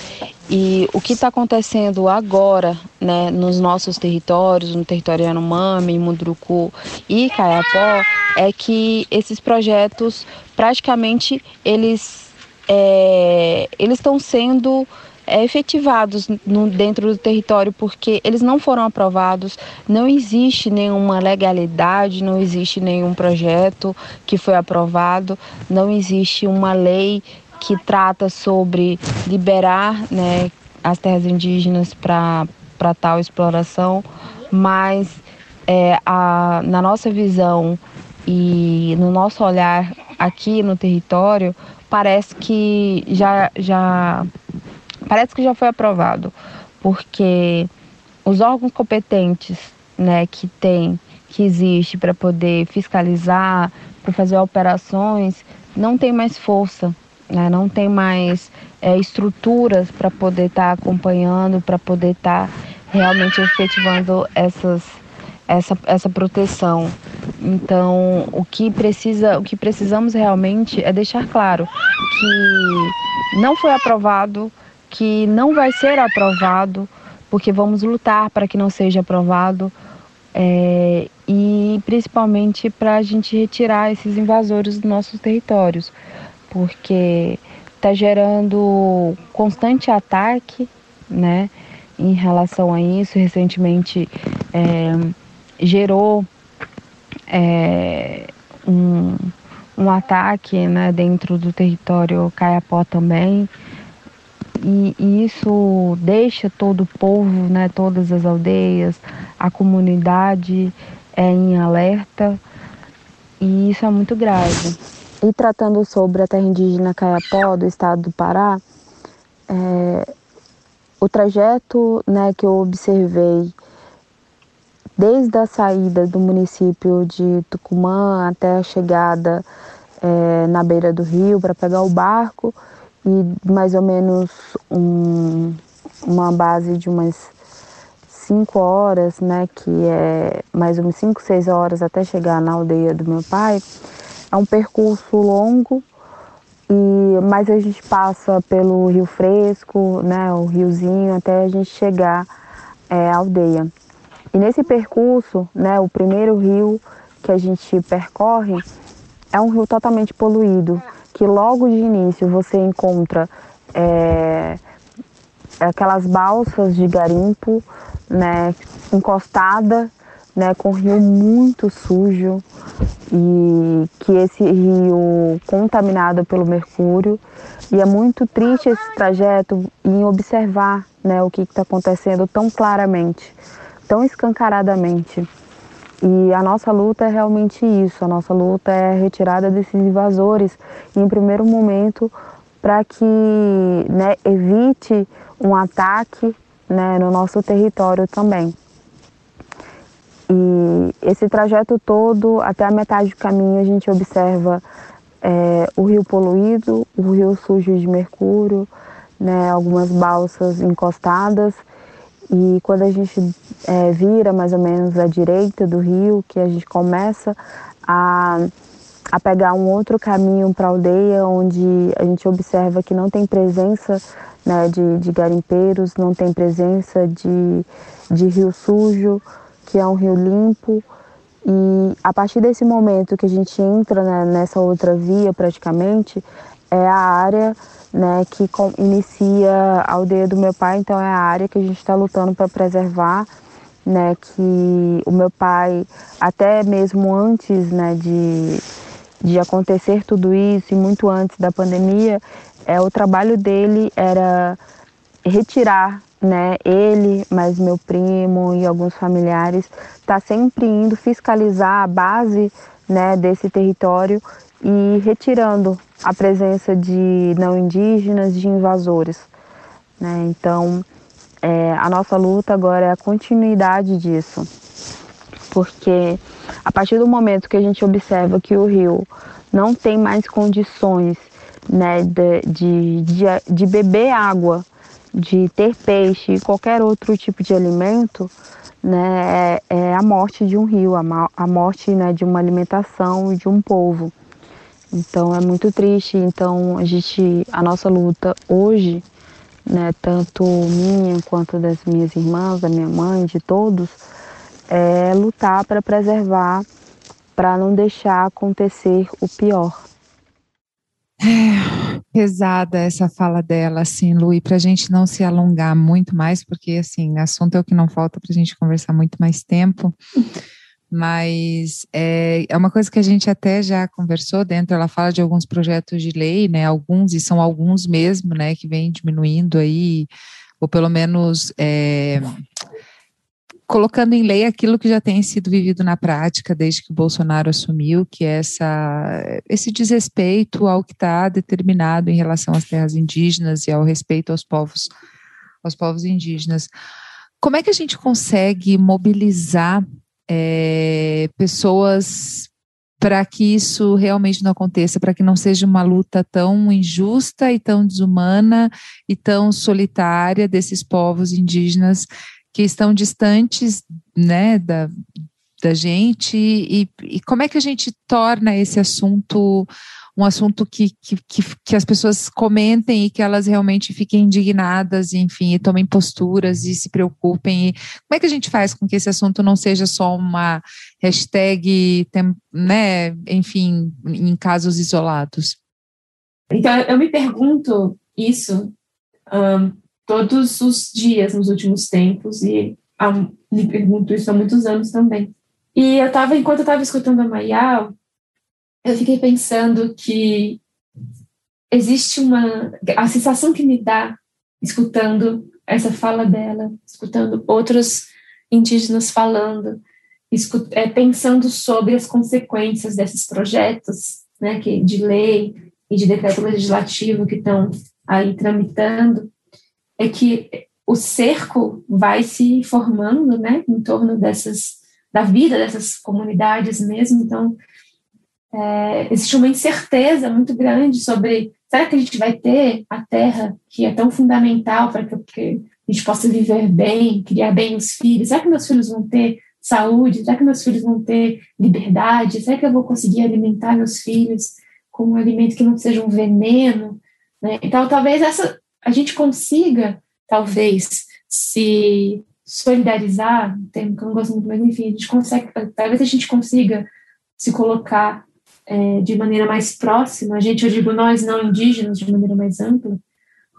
E o que está acontecendo agora, né, nos nossos territórios, no território Yanomami, Munduruku e Caiapó, é que esses projetos praticamente eles é, eles estão sendo é, efetivados no, dentro do território porque eles não foram aprovados, não existe nenhuma legalidade, não existe nenhum projeto que foi aprovado, não existe uma lei que trata sobre liberar né, as terras indígenas para tal exploração, mas é, a, na nossa visão e no nosso olhar aqui no território, parece que já, já, parece que já foi aprovado, porque os órgãos competentes né, que tem, que existe para poder fiscalizar, para fazer operações, não tem mais força né? não tem mais é, estruturas para poder estar tá acompanhando, para poder estar tá realmente efetivando essas, essa, essa proteção. Então, o que precisa, o que precisamos realmente é deixar claro que não foi aprovado, que não vai ser aprovado, porque vamos lutar para que não seja aprovado. É, e principalmente para a gente retirar esses invasores dos nossos territórios porque está gerando constante ataque, né? Em relação a isso, recentemente é, gerou é, um, um ataque né, dentro do território Caiapó também. E, e, isso deixa todo o povo, né, todas as aldeias, a comunidade é, em alerta. E isso é muito grave. E tratando sobre a terra indígena Caiapó, do estado do Pará, é, o trajeto né, que eu observei desde a saída do município de Tucumã até a chegada é, na beira do rio para pegar o barco e mais ou menos um, uma base de umas cinco horas, né, que é mais menos cinco, seis horas até chegar na aldeia do meu pai, é um percurso longo, e, mas a gente passa pelo Rio Fresco, né, o riozinho, até a gente chegar é, à aldeia. E nesse percurso, né, o primeiro rio que a gente percorre é um rio totalmente poluído, que logo de início você encontra é, aquelas balsas de garimpo, né, encostada né, com rio muito sujo e que esse rio contaminado pelo mercúrio. E é muito triste esse trajeto em observar né, o que está acontecendo tão claramente, tão escancaradamente. E a nossa luta é realmente isso, a nossa luta é a retirada desses invasores, em primeiro momento, para que né, evite um ataque né, no nosso território também. E esse trajeto todo, até a metade do caminho, a gente observa é, o rio poluído, o rio sujo de mercúrio, né, algumas balsas encostadas. E quando a gente é, vira mais ou menos à direita do rio, que a gente começa a, a pegar um outro caminho para a aldeia, onde a gente observa que não tem presença né, de, de garimpeiros, não tem presença de, de rio sujo, que é um rio limpo. E a partir desse momento que a gente entra né, nessa outra via, praticamente, é a área né, que inicia a aldeia do meu pai, então é a área que a gente está lutando para preservar, né, que o meu pai, até mesmo antes né, de, de acontecer tudo isso e muito antes da pandemia, é, o trabalho dele era retirar né, ele, mais meu primo e alguns familiares, tá sempre indo fiscalizar a base né, desse território e retirando a presença de não indígenas, de invasores. Né? Então, é, a nossa luta agora é a continuidade disso, porque a partir do momento que a gente observa que o rio não tem mais condições né, de, de, de, de beber água, de ter peixe e qualquer outro tipo de alimento, né, é, é a morte de um rio, a, a morte né, de uma alimentação e de um povo. Então é muito triste. Então a gente, a nossa luta hoje, né, tanto minha quanto das minhas irmãs, da minha mãe, de todos, é lutar para preservar, para não deixar acontecer o pior. É, pesada essa fala dela, assim, Lu, e para a gente não se alongar muito mais, porque, assim, assunto é o que não falta para a gente conversar muito mais tempo, mas é, é uma coisa que a gente até já conversou dentro, ela fala de alguns projetos de lei, né, alguns, e são alguns mesmo, né, que vem diminuindo aí, ou pelo menos é, colocando em lei aquilo que já tem sido vivido na prática desde que o Bolsonaro assumiu, que é essa, esse desrespeito ao que está determinado em relação às terras indígenas e ao respeito aos povos, aos povos indígenas. Como é que a gente consegue mobilizar é, pessoas para que isso realmente não aconteça, para que não seja uma luta tão injusta e tão desumana e tão solitária desses povos indígenas que estão distantes né, da, da gente e, e como é que a gente torna esse assunto um assunto que, que, que, que, as pessoas comentem e que elas realmente fiquem indignadas, enfim, e tomem posturas e se preocupem. E como é que a gente faz com que esse assunto não seja só uma hashtag, né, enfim, em casos isolados? Então, eu me pergunto isso um, todos os dias nos últimos tempos e me pergunto isso há muitos anos também. E eu estava, enquanto eu estava escutando a Mayal, eu fiquei pensando que existe uma a sensação que me dá escutando essa fala dela, escutando outros indígenas falando, escut, é, pensando sobre as consequências desses projetos, né, que de lei e de decreto legislativo que estão aí tramitando, é que o cerco vai se formando, né, em torno dessas da vida dessas comunidades mesmo. Então, é, existe uma incerteza muito grande sobre será que a gente vai ter a terra que é tão fundamental para que, que a gente possa viver bem, criar bem os filhos? Será que meus filhos vão ter saúde? Será que meus filhos vão ter liberdade? Será que eu vou conseguir alimentar meus filhos com um alimento que não seja um veneno? Né? Então, talvez essa a gente consiga, talvez, se solidarizar, um termo que eu não gosto muito, mas enfim, a gente consegue, talvez a gente consiga se colocar é, de maneira mais próxima, a gente, eu digo nós não indígenas, de maneira mais ampla,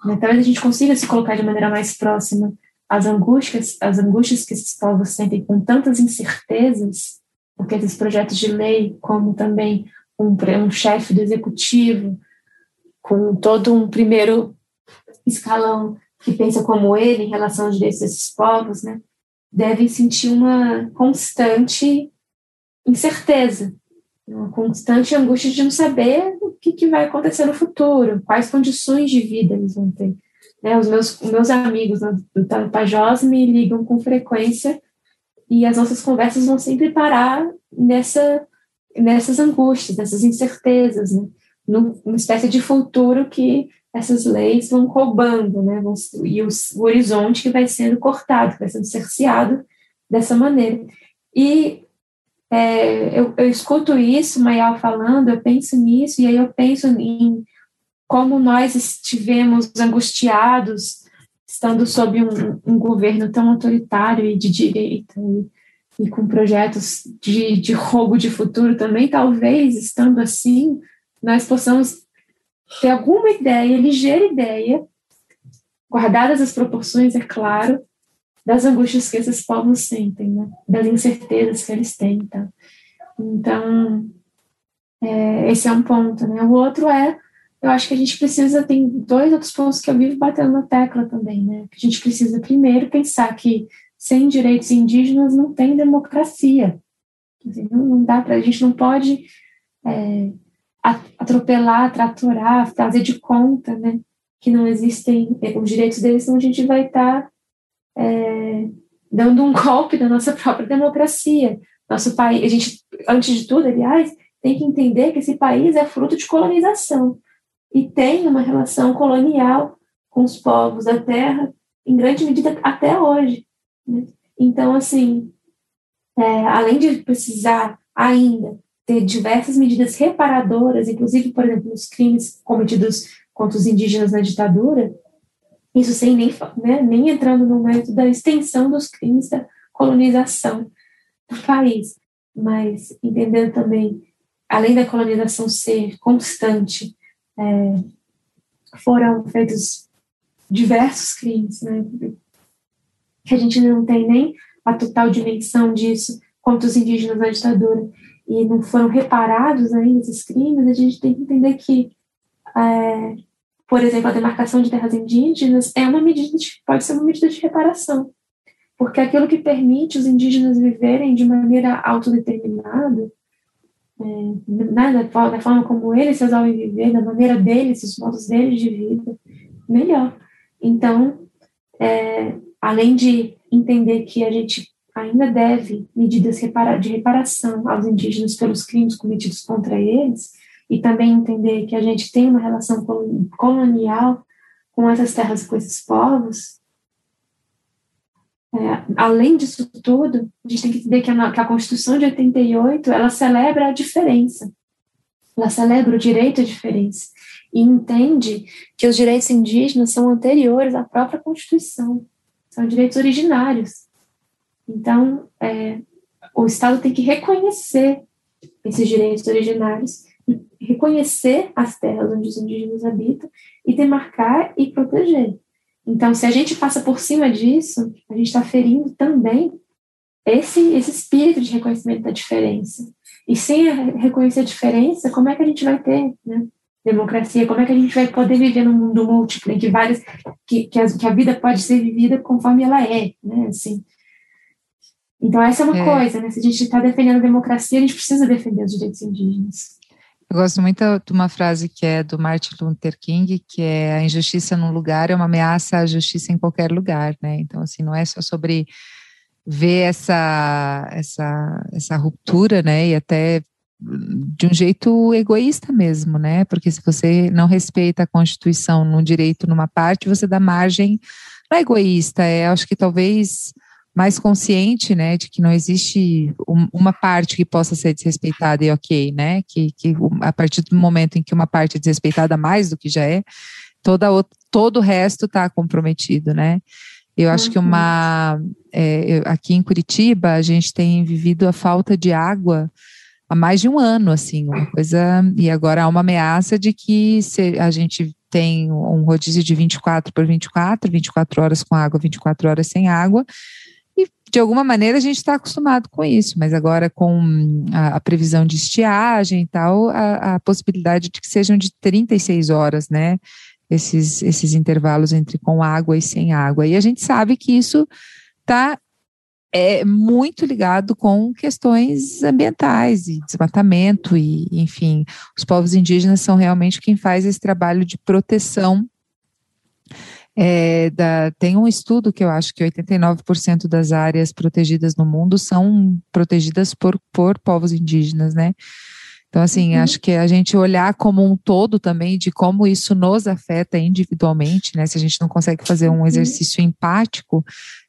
né, talvez a gente consiga se colocar de maneira mais próxima as angústias, as angústias que esses povos sentem com tantas incertezas, porque esses projetos de lei, como também um, um chefe do executivo, com todo um primeiro escalão que pensa como ele em relação aos direitos desses povos, né, devem sentir uma constante incerteza, uma constante angústia de não saber o que, que vai acontecer no futuro, quais condições de vida eles vão ter. Né, os meus, meus amigos do Tapajós me ligam com frequência e as nossas conversas vão sempre parar nessa, nessas angústias, nessas incertezas, né? numa espécie de futuro que essas leis vão roubando, né? E o, o horizonte que vai sendo cortado, vai sendo cerceado dessa maneira. E é, eu, eu, escuto isso, Mayal falando, eu penso nisso, e aí eu penso em como nós estivemos angustiados estando sob um, um governo tão autoritário e de direita, e, e com projetos de, de roubo de futuro também, talvez, estando assim, nós possamos ter alguma ideia, ligeira ideia, guardadas as proporções, é claro, das angústias que esses povos sentem, né? das incertezas que eles têm. Tá? Então, é, esse é um ponto. Né? O outro é, eu acho que a gente precisa, tem dois outros pontos que eu vivo batendo na tecla também, né? que a gente precisa primeiro pensar que sem direitos indígenas não tem democracia. Não, dá para a gente não pode é, atropelar, traturar, fazer de conta, né, que não existem é, os direitos deles, então a gente vai estar tá, é, dando um golpe na nossa própria democracia. Nosso país, a gente, antes de tudo, aliás, tem que entender que esse país é fruto de colonização e tem uma relação colonial com os povos da terra, em grande medida até hoje. Né? Então, assim, é, além de precisar ainda ter diversas medidas reparadoras, inclusive, por exemplo, os crimes cometidos contra os indígenas na ditadura, isso sem nem, né, nem entrando no mérito da extensão dos crimes da colonização do país, mas entendendo também, além da colonização ser constante, é, foram feitos diversos crimes, né, que a gente não tem nem a total dimensão disso contra os indígenas na ditadura e não foram reparados ainda esses crimes, a gente tem que entender que, é, por exemplo, a demarcação de terras indígenas é uma medida de, pode ser uma medida de reparação, porque aquilo que permite os indígenas viverem de maneira autodeterminada, é, né, da, da forma como eles resolvem viver, da maneira deles, os modos deles de vida, melhor. Então, é, além de entender que a gente ainda deve medidas de reparação aos indígenas pelos crimes cometidos contra eles, e também entender que a gente tem uma relação colonial com essas terras, com esses povos, é, além disso tudo, a gente tem que entender que a, que a Constituição de 88, ela celebra a diferença, ela celebra o direito à diferença, e entende que os direitos indígenas são anteriores à própria Constituição, são direitos originários, então, é, o Estado tem que reconhecer esses direitos originários, reconhecer as terras onde os indígenas habitam e demarcar e proteger. Então, se a gente passa por cima disso, a gente está ferindo também esse, esse espírito de reconhecimento da diferença. E sem reconhecer a diferença, como é que a gente vai ter né, democracia? Como é que a gente vai poder viver num mundo múltiplo, em que, várias, que, que, a, que a vida pode ser vivida conforme ela é? Né, assim, então, essa é uma é. coisa, né? Se a gente está defendendo a democracia, a gente precisa defender os direitos indígenas. Eu gosto muito de uma frase que é do Martin Luther King, que é a injustiça num lugar é uma ameaça à justiça em qualquer lugar, né? Então, assim, não é só sobre ver essa, essa, essa ruptura, né? E até de um jeito egoísta mesmo, né? Porque se você não respeita a Constituição no direito numa parte, você dá margem. Não é egoísta, é acho que talvez mais consciente, né, de que não existe uma parte que possa ser desrespeitada e ok, né, que, que a partir do momento em que uma parte é desrespeitada mais do que já é, toda todo o resto está comprometido, né. Eu acho uhum. que uma é, aqui em Curitiba a gente tem vivido a falta de água há mais de um ano, assim, uma coisa e agora há uma ameaça de que se a gente tem um rodízio de 24 por 24, 24 horas com água, 24 horas sem água. De alguma maneira, a gente está acostumado com isso, mas agora com a, a previsão de estiagem e tal, a, a, possibilidade de que sejam de 36 horas, né? Esses, esses intervalos entre com água e sem água. E a gente sabe que isso está é muito ligado com questões ambientais e desmatamento e, enfim, os povos indígenas são realmente quem faz esse trabalho de proteção. É, da, tem um estudo que eu acho que 89% das áreas protegidas no mundo são protegidas por, por povos indígenas, né? Então, assim, uhum. acho que a gente olhar como um todo também de como isso nos afeta individualmente, né? Se a gente não consegue fazer um uhum. exercício empático,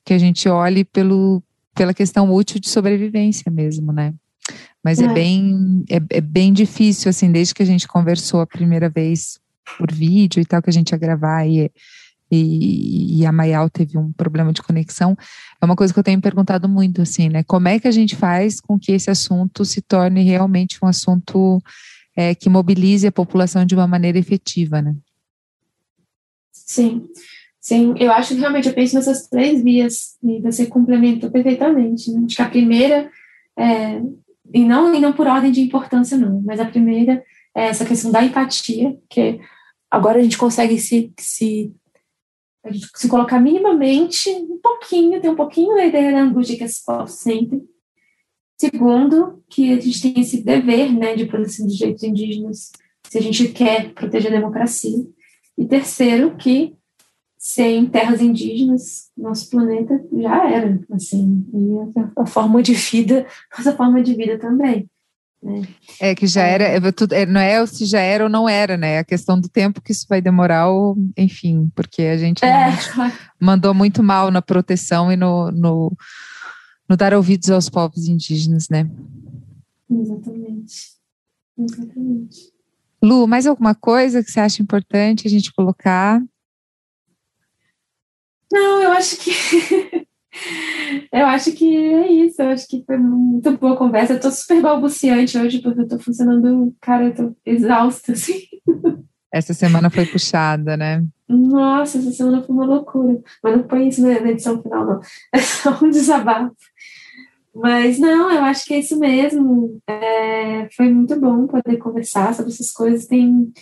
que a gente olhe pelo, pela questão útil de sobrevivência mesmo, né? Mas é, é bem é, é, bem difícil, assim, desde que a gente conversou a primeira vez por vídeo e tal, que a gente ia gravar e, e, e a Mayal teve um problema de conexão, é uma coisa que eu tenho perguntado muito, assim, né? Como é que a gente faz com que esse assunto se torne realmente um assunto é, que mobilize a população de uma maneira efetiva, né? Sim. Sim, eu acho que realmente eu penso nessas três vias e você complementou perfeitamente. Né? Acho que a primeira, é, e, não, e não por ordem de importância, não, mas a primeira é essa questão da empatia, que agora a gente consegue se, se, gente se colocar minimamente, um pouquinho, ter um pouquinho da ideia da angústia que esse povo sente. Segundo, que a gente tem esse dever né, de proteção dos direitos indígenas, se a gente quer proteger a democracia. E terceiro, que sem terras indígenas, nosso planeta já era, assim, e a, a forma de vida, nossa forma de vida também. É que já era, é. É, não é se já era ou não era, né? A questão do tempo que isso vai demorar, ou, enfim, porque a gente é. mandou muito mal na proteção e no, no, no dar ouvidos aos povos indígenas, né? Exatamente. Exatamente. Lu, mais alguma coisa que você acha importante a gente colocar? Não, eu acho que. eu acho que é isso. Eu acho que foi muito boa a conversa. Eu tô super balbuciante hoje, porque eu tô funcionando. Cara, eu tô exausta, assim. Essa semana foi puxada, né? Nossa, essa semana foi uma loucura. Mas não foi isso na edição final, não. É só um desabafo. Mas não, eu acho que é isso mesmo. É, foi muito bom poder conversar sobre essas coisas. Tem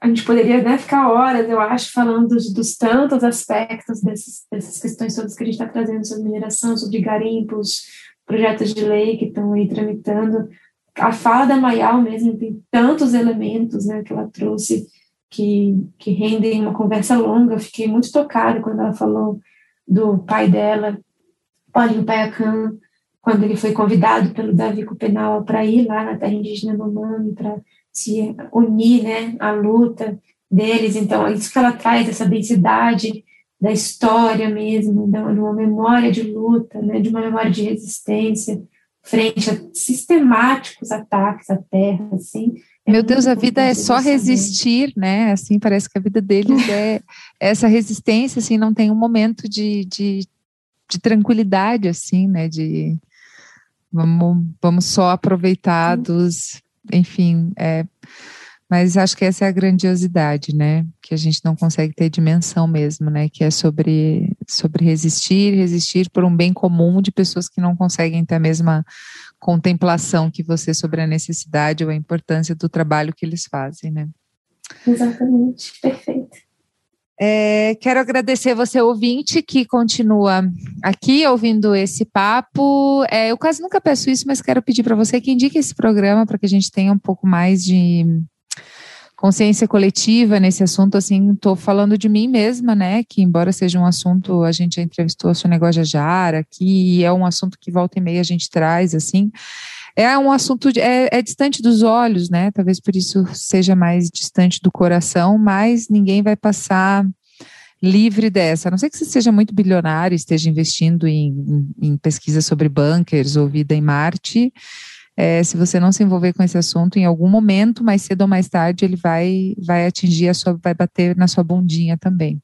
a gente poderia né, ficar horas, eu acho, falando dos, dos tantos aspectos desses, dessas questões todas que a gente está trazendo sobre mineração, sobre garimpos, projetos de lei que estão aí tramitando. A fala da Mayal mesmo tem tantos elementos né, que ela trouxe que, que rendem uma conversa longa. Eu fiquei muito tocada quando ela falou do pai dela, Paulinho Paiacan, quando ele foi convidado pelo Davi Cupenal para ir lá na terra indígena Nomami para se unir, né, à luta deles. Então, é isso que ela traz, essa densidade da história mesmo, de uma memória de luta, né, de uma memória de resistência frente a sistemáticos ataques à terra, assim. É Meu Deus, a vida é só resistir, né? Assim, parece que a vida deles é essa resistência, assim, não tem um momento de, de, de tranquilidade, assim, né? De vamos, vamos só aproveitar dos, enfim, é, mas acho que essa é a grandiosidade, né? Que a gente não consegue ter dimensão mesmo, né? Que é sobre, sobre resistir, resistir por um bem comum de pessoas que não conseguem ter a mesma contemplação que você sobre a necessidade ou a importância do trabalho que eles fazem, né? Exatamente, perfeito. É, quero agradecer você, ouvinte, que continua aqui ouvindo esse papo. É, eu quase nunca peço isso, mas quero pedir para você que indique esse programa para que a gente tenha um pouco mais de consciência coletiva nesse assunto. Assim, estou falando de mim mesma, né? Que, embora seja um assunto, a gente já entrevistou a Sonegógia Jara aqui, e é um assunto que volta e meia a gente traz, assim é um assunto de, é, é, distante dos olhos, né? Talvez por isso seja mais distante do coração, mas ninguém vai passar livre dessa. A não ser que você seja muito bilionário, esteja investindo em, em, em pesquisa sobre bunkers ou vida em Marte. É, se você não se envolver com esse assunto, em algum momento, mais cedo ou mais tarde, ele vai, vai atingir a sua, vai bater na sua bundinha também.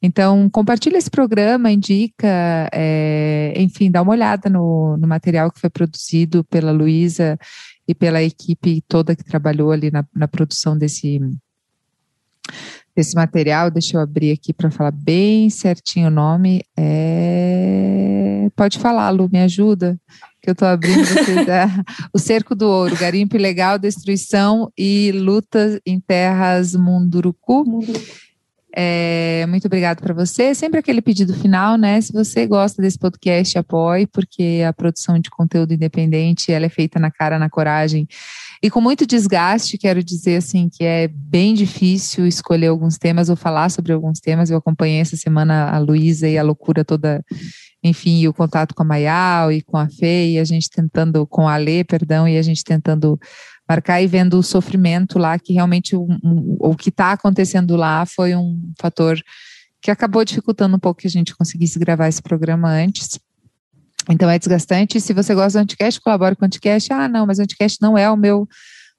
Então, compartilha esse programa, indica, é, enfim, dá uma olhada no, no material que foi produzido pela Luísa e pela equipe toda que trabalhou ali na, na produção desse, Esse material, deixa eu abrir aqui para falar bem certinho o nome. É... Pode falar, Lu, me ajuda, que eu estou abrindo. É... o Cerco do Ouro, garimpo ilegal, destruição e luta em terras Munduruku. Munduruku. É, muito obrigado para você. Sempre aquele pedido final, né? Se você gosta desse podcast, apoie, porque a produção de conteúdo independente ela é feita na cara, na coragem e com muito desgaste. Quero dizer assim que é bem difícil escolher alguns temas ou falar sobre alguns temas. Eu acompanhei essa semana a Luísa e a loucura toda enfim, o contato com a Mayal e com a Fê, e a gente tentando, com a Lê, perdão, e a gente tentando marcar e vendo o sofrimento lá, que realmente o, o que está acontecendo lá foi um fator que acabou dificultando um pouco que a gente conseguisse gravar esse programa antes. Então é desgastante. Se você gosta do Anticast, colabore com o Anticast. Ah, não, mas o Anticast não é o meu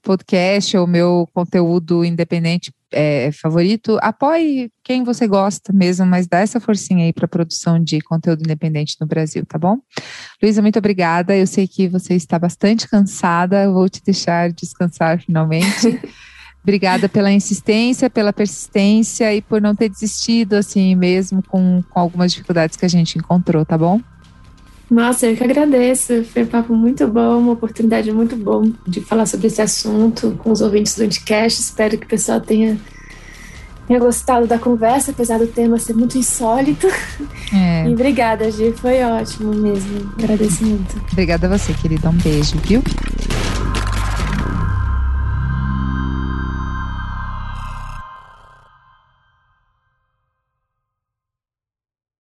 podcast ou meu conteúdo independente é, favorito, apoie quem você gosta mesmo, mas dá essa forcinha aí para a produção de conteúdo independente no Brasil, tá bom? Luísa, muito obrigada. Eu sei que você está bastante cansada, vou te deixar descansar finalmente. Obrigada pela insistência, pela persistência e por não ter desistido assim mesmo com, com algumas dificuldades que a gente encontrou, tá bom? Nossa, eu que agradeço. Foi um papo muito bom, uma oportunidade muito boa de falar sobre esse assunto com os ouvintes do Anticast. Espero que o pessoal tenha, tenha gostado da conversa, apesar do tema ser muito insólito. É. E obrigada, Gi. Foi ótimo mesmo. Agradeço muito. Obrigada a você, querida. Um beijo, viu?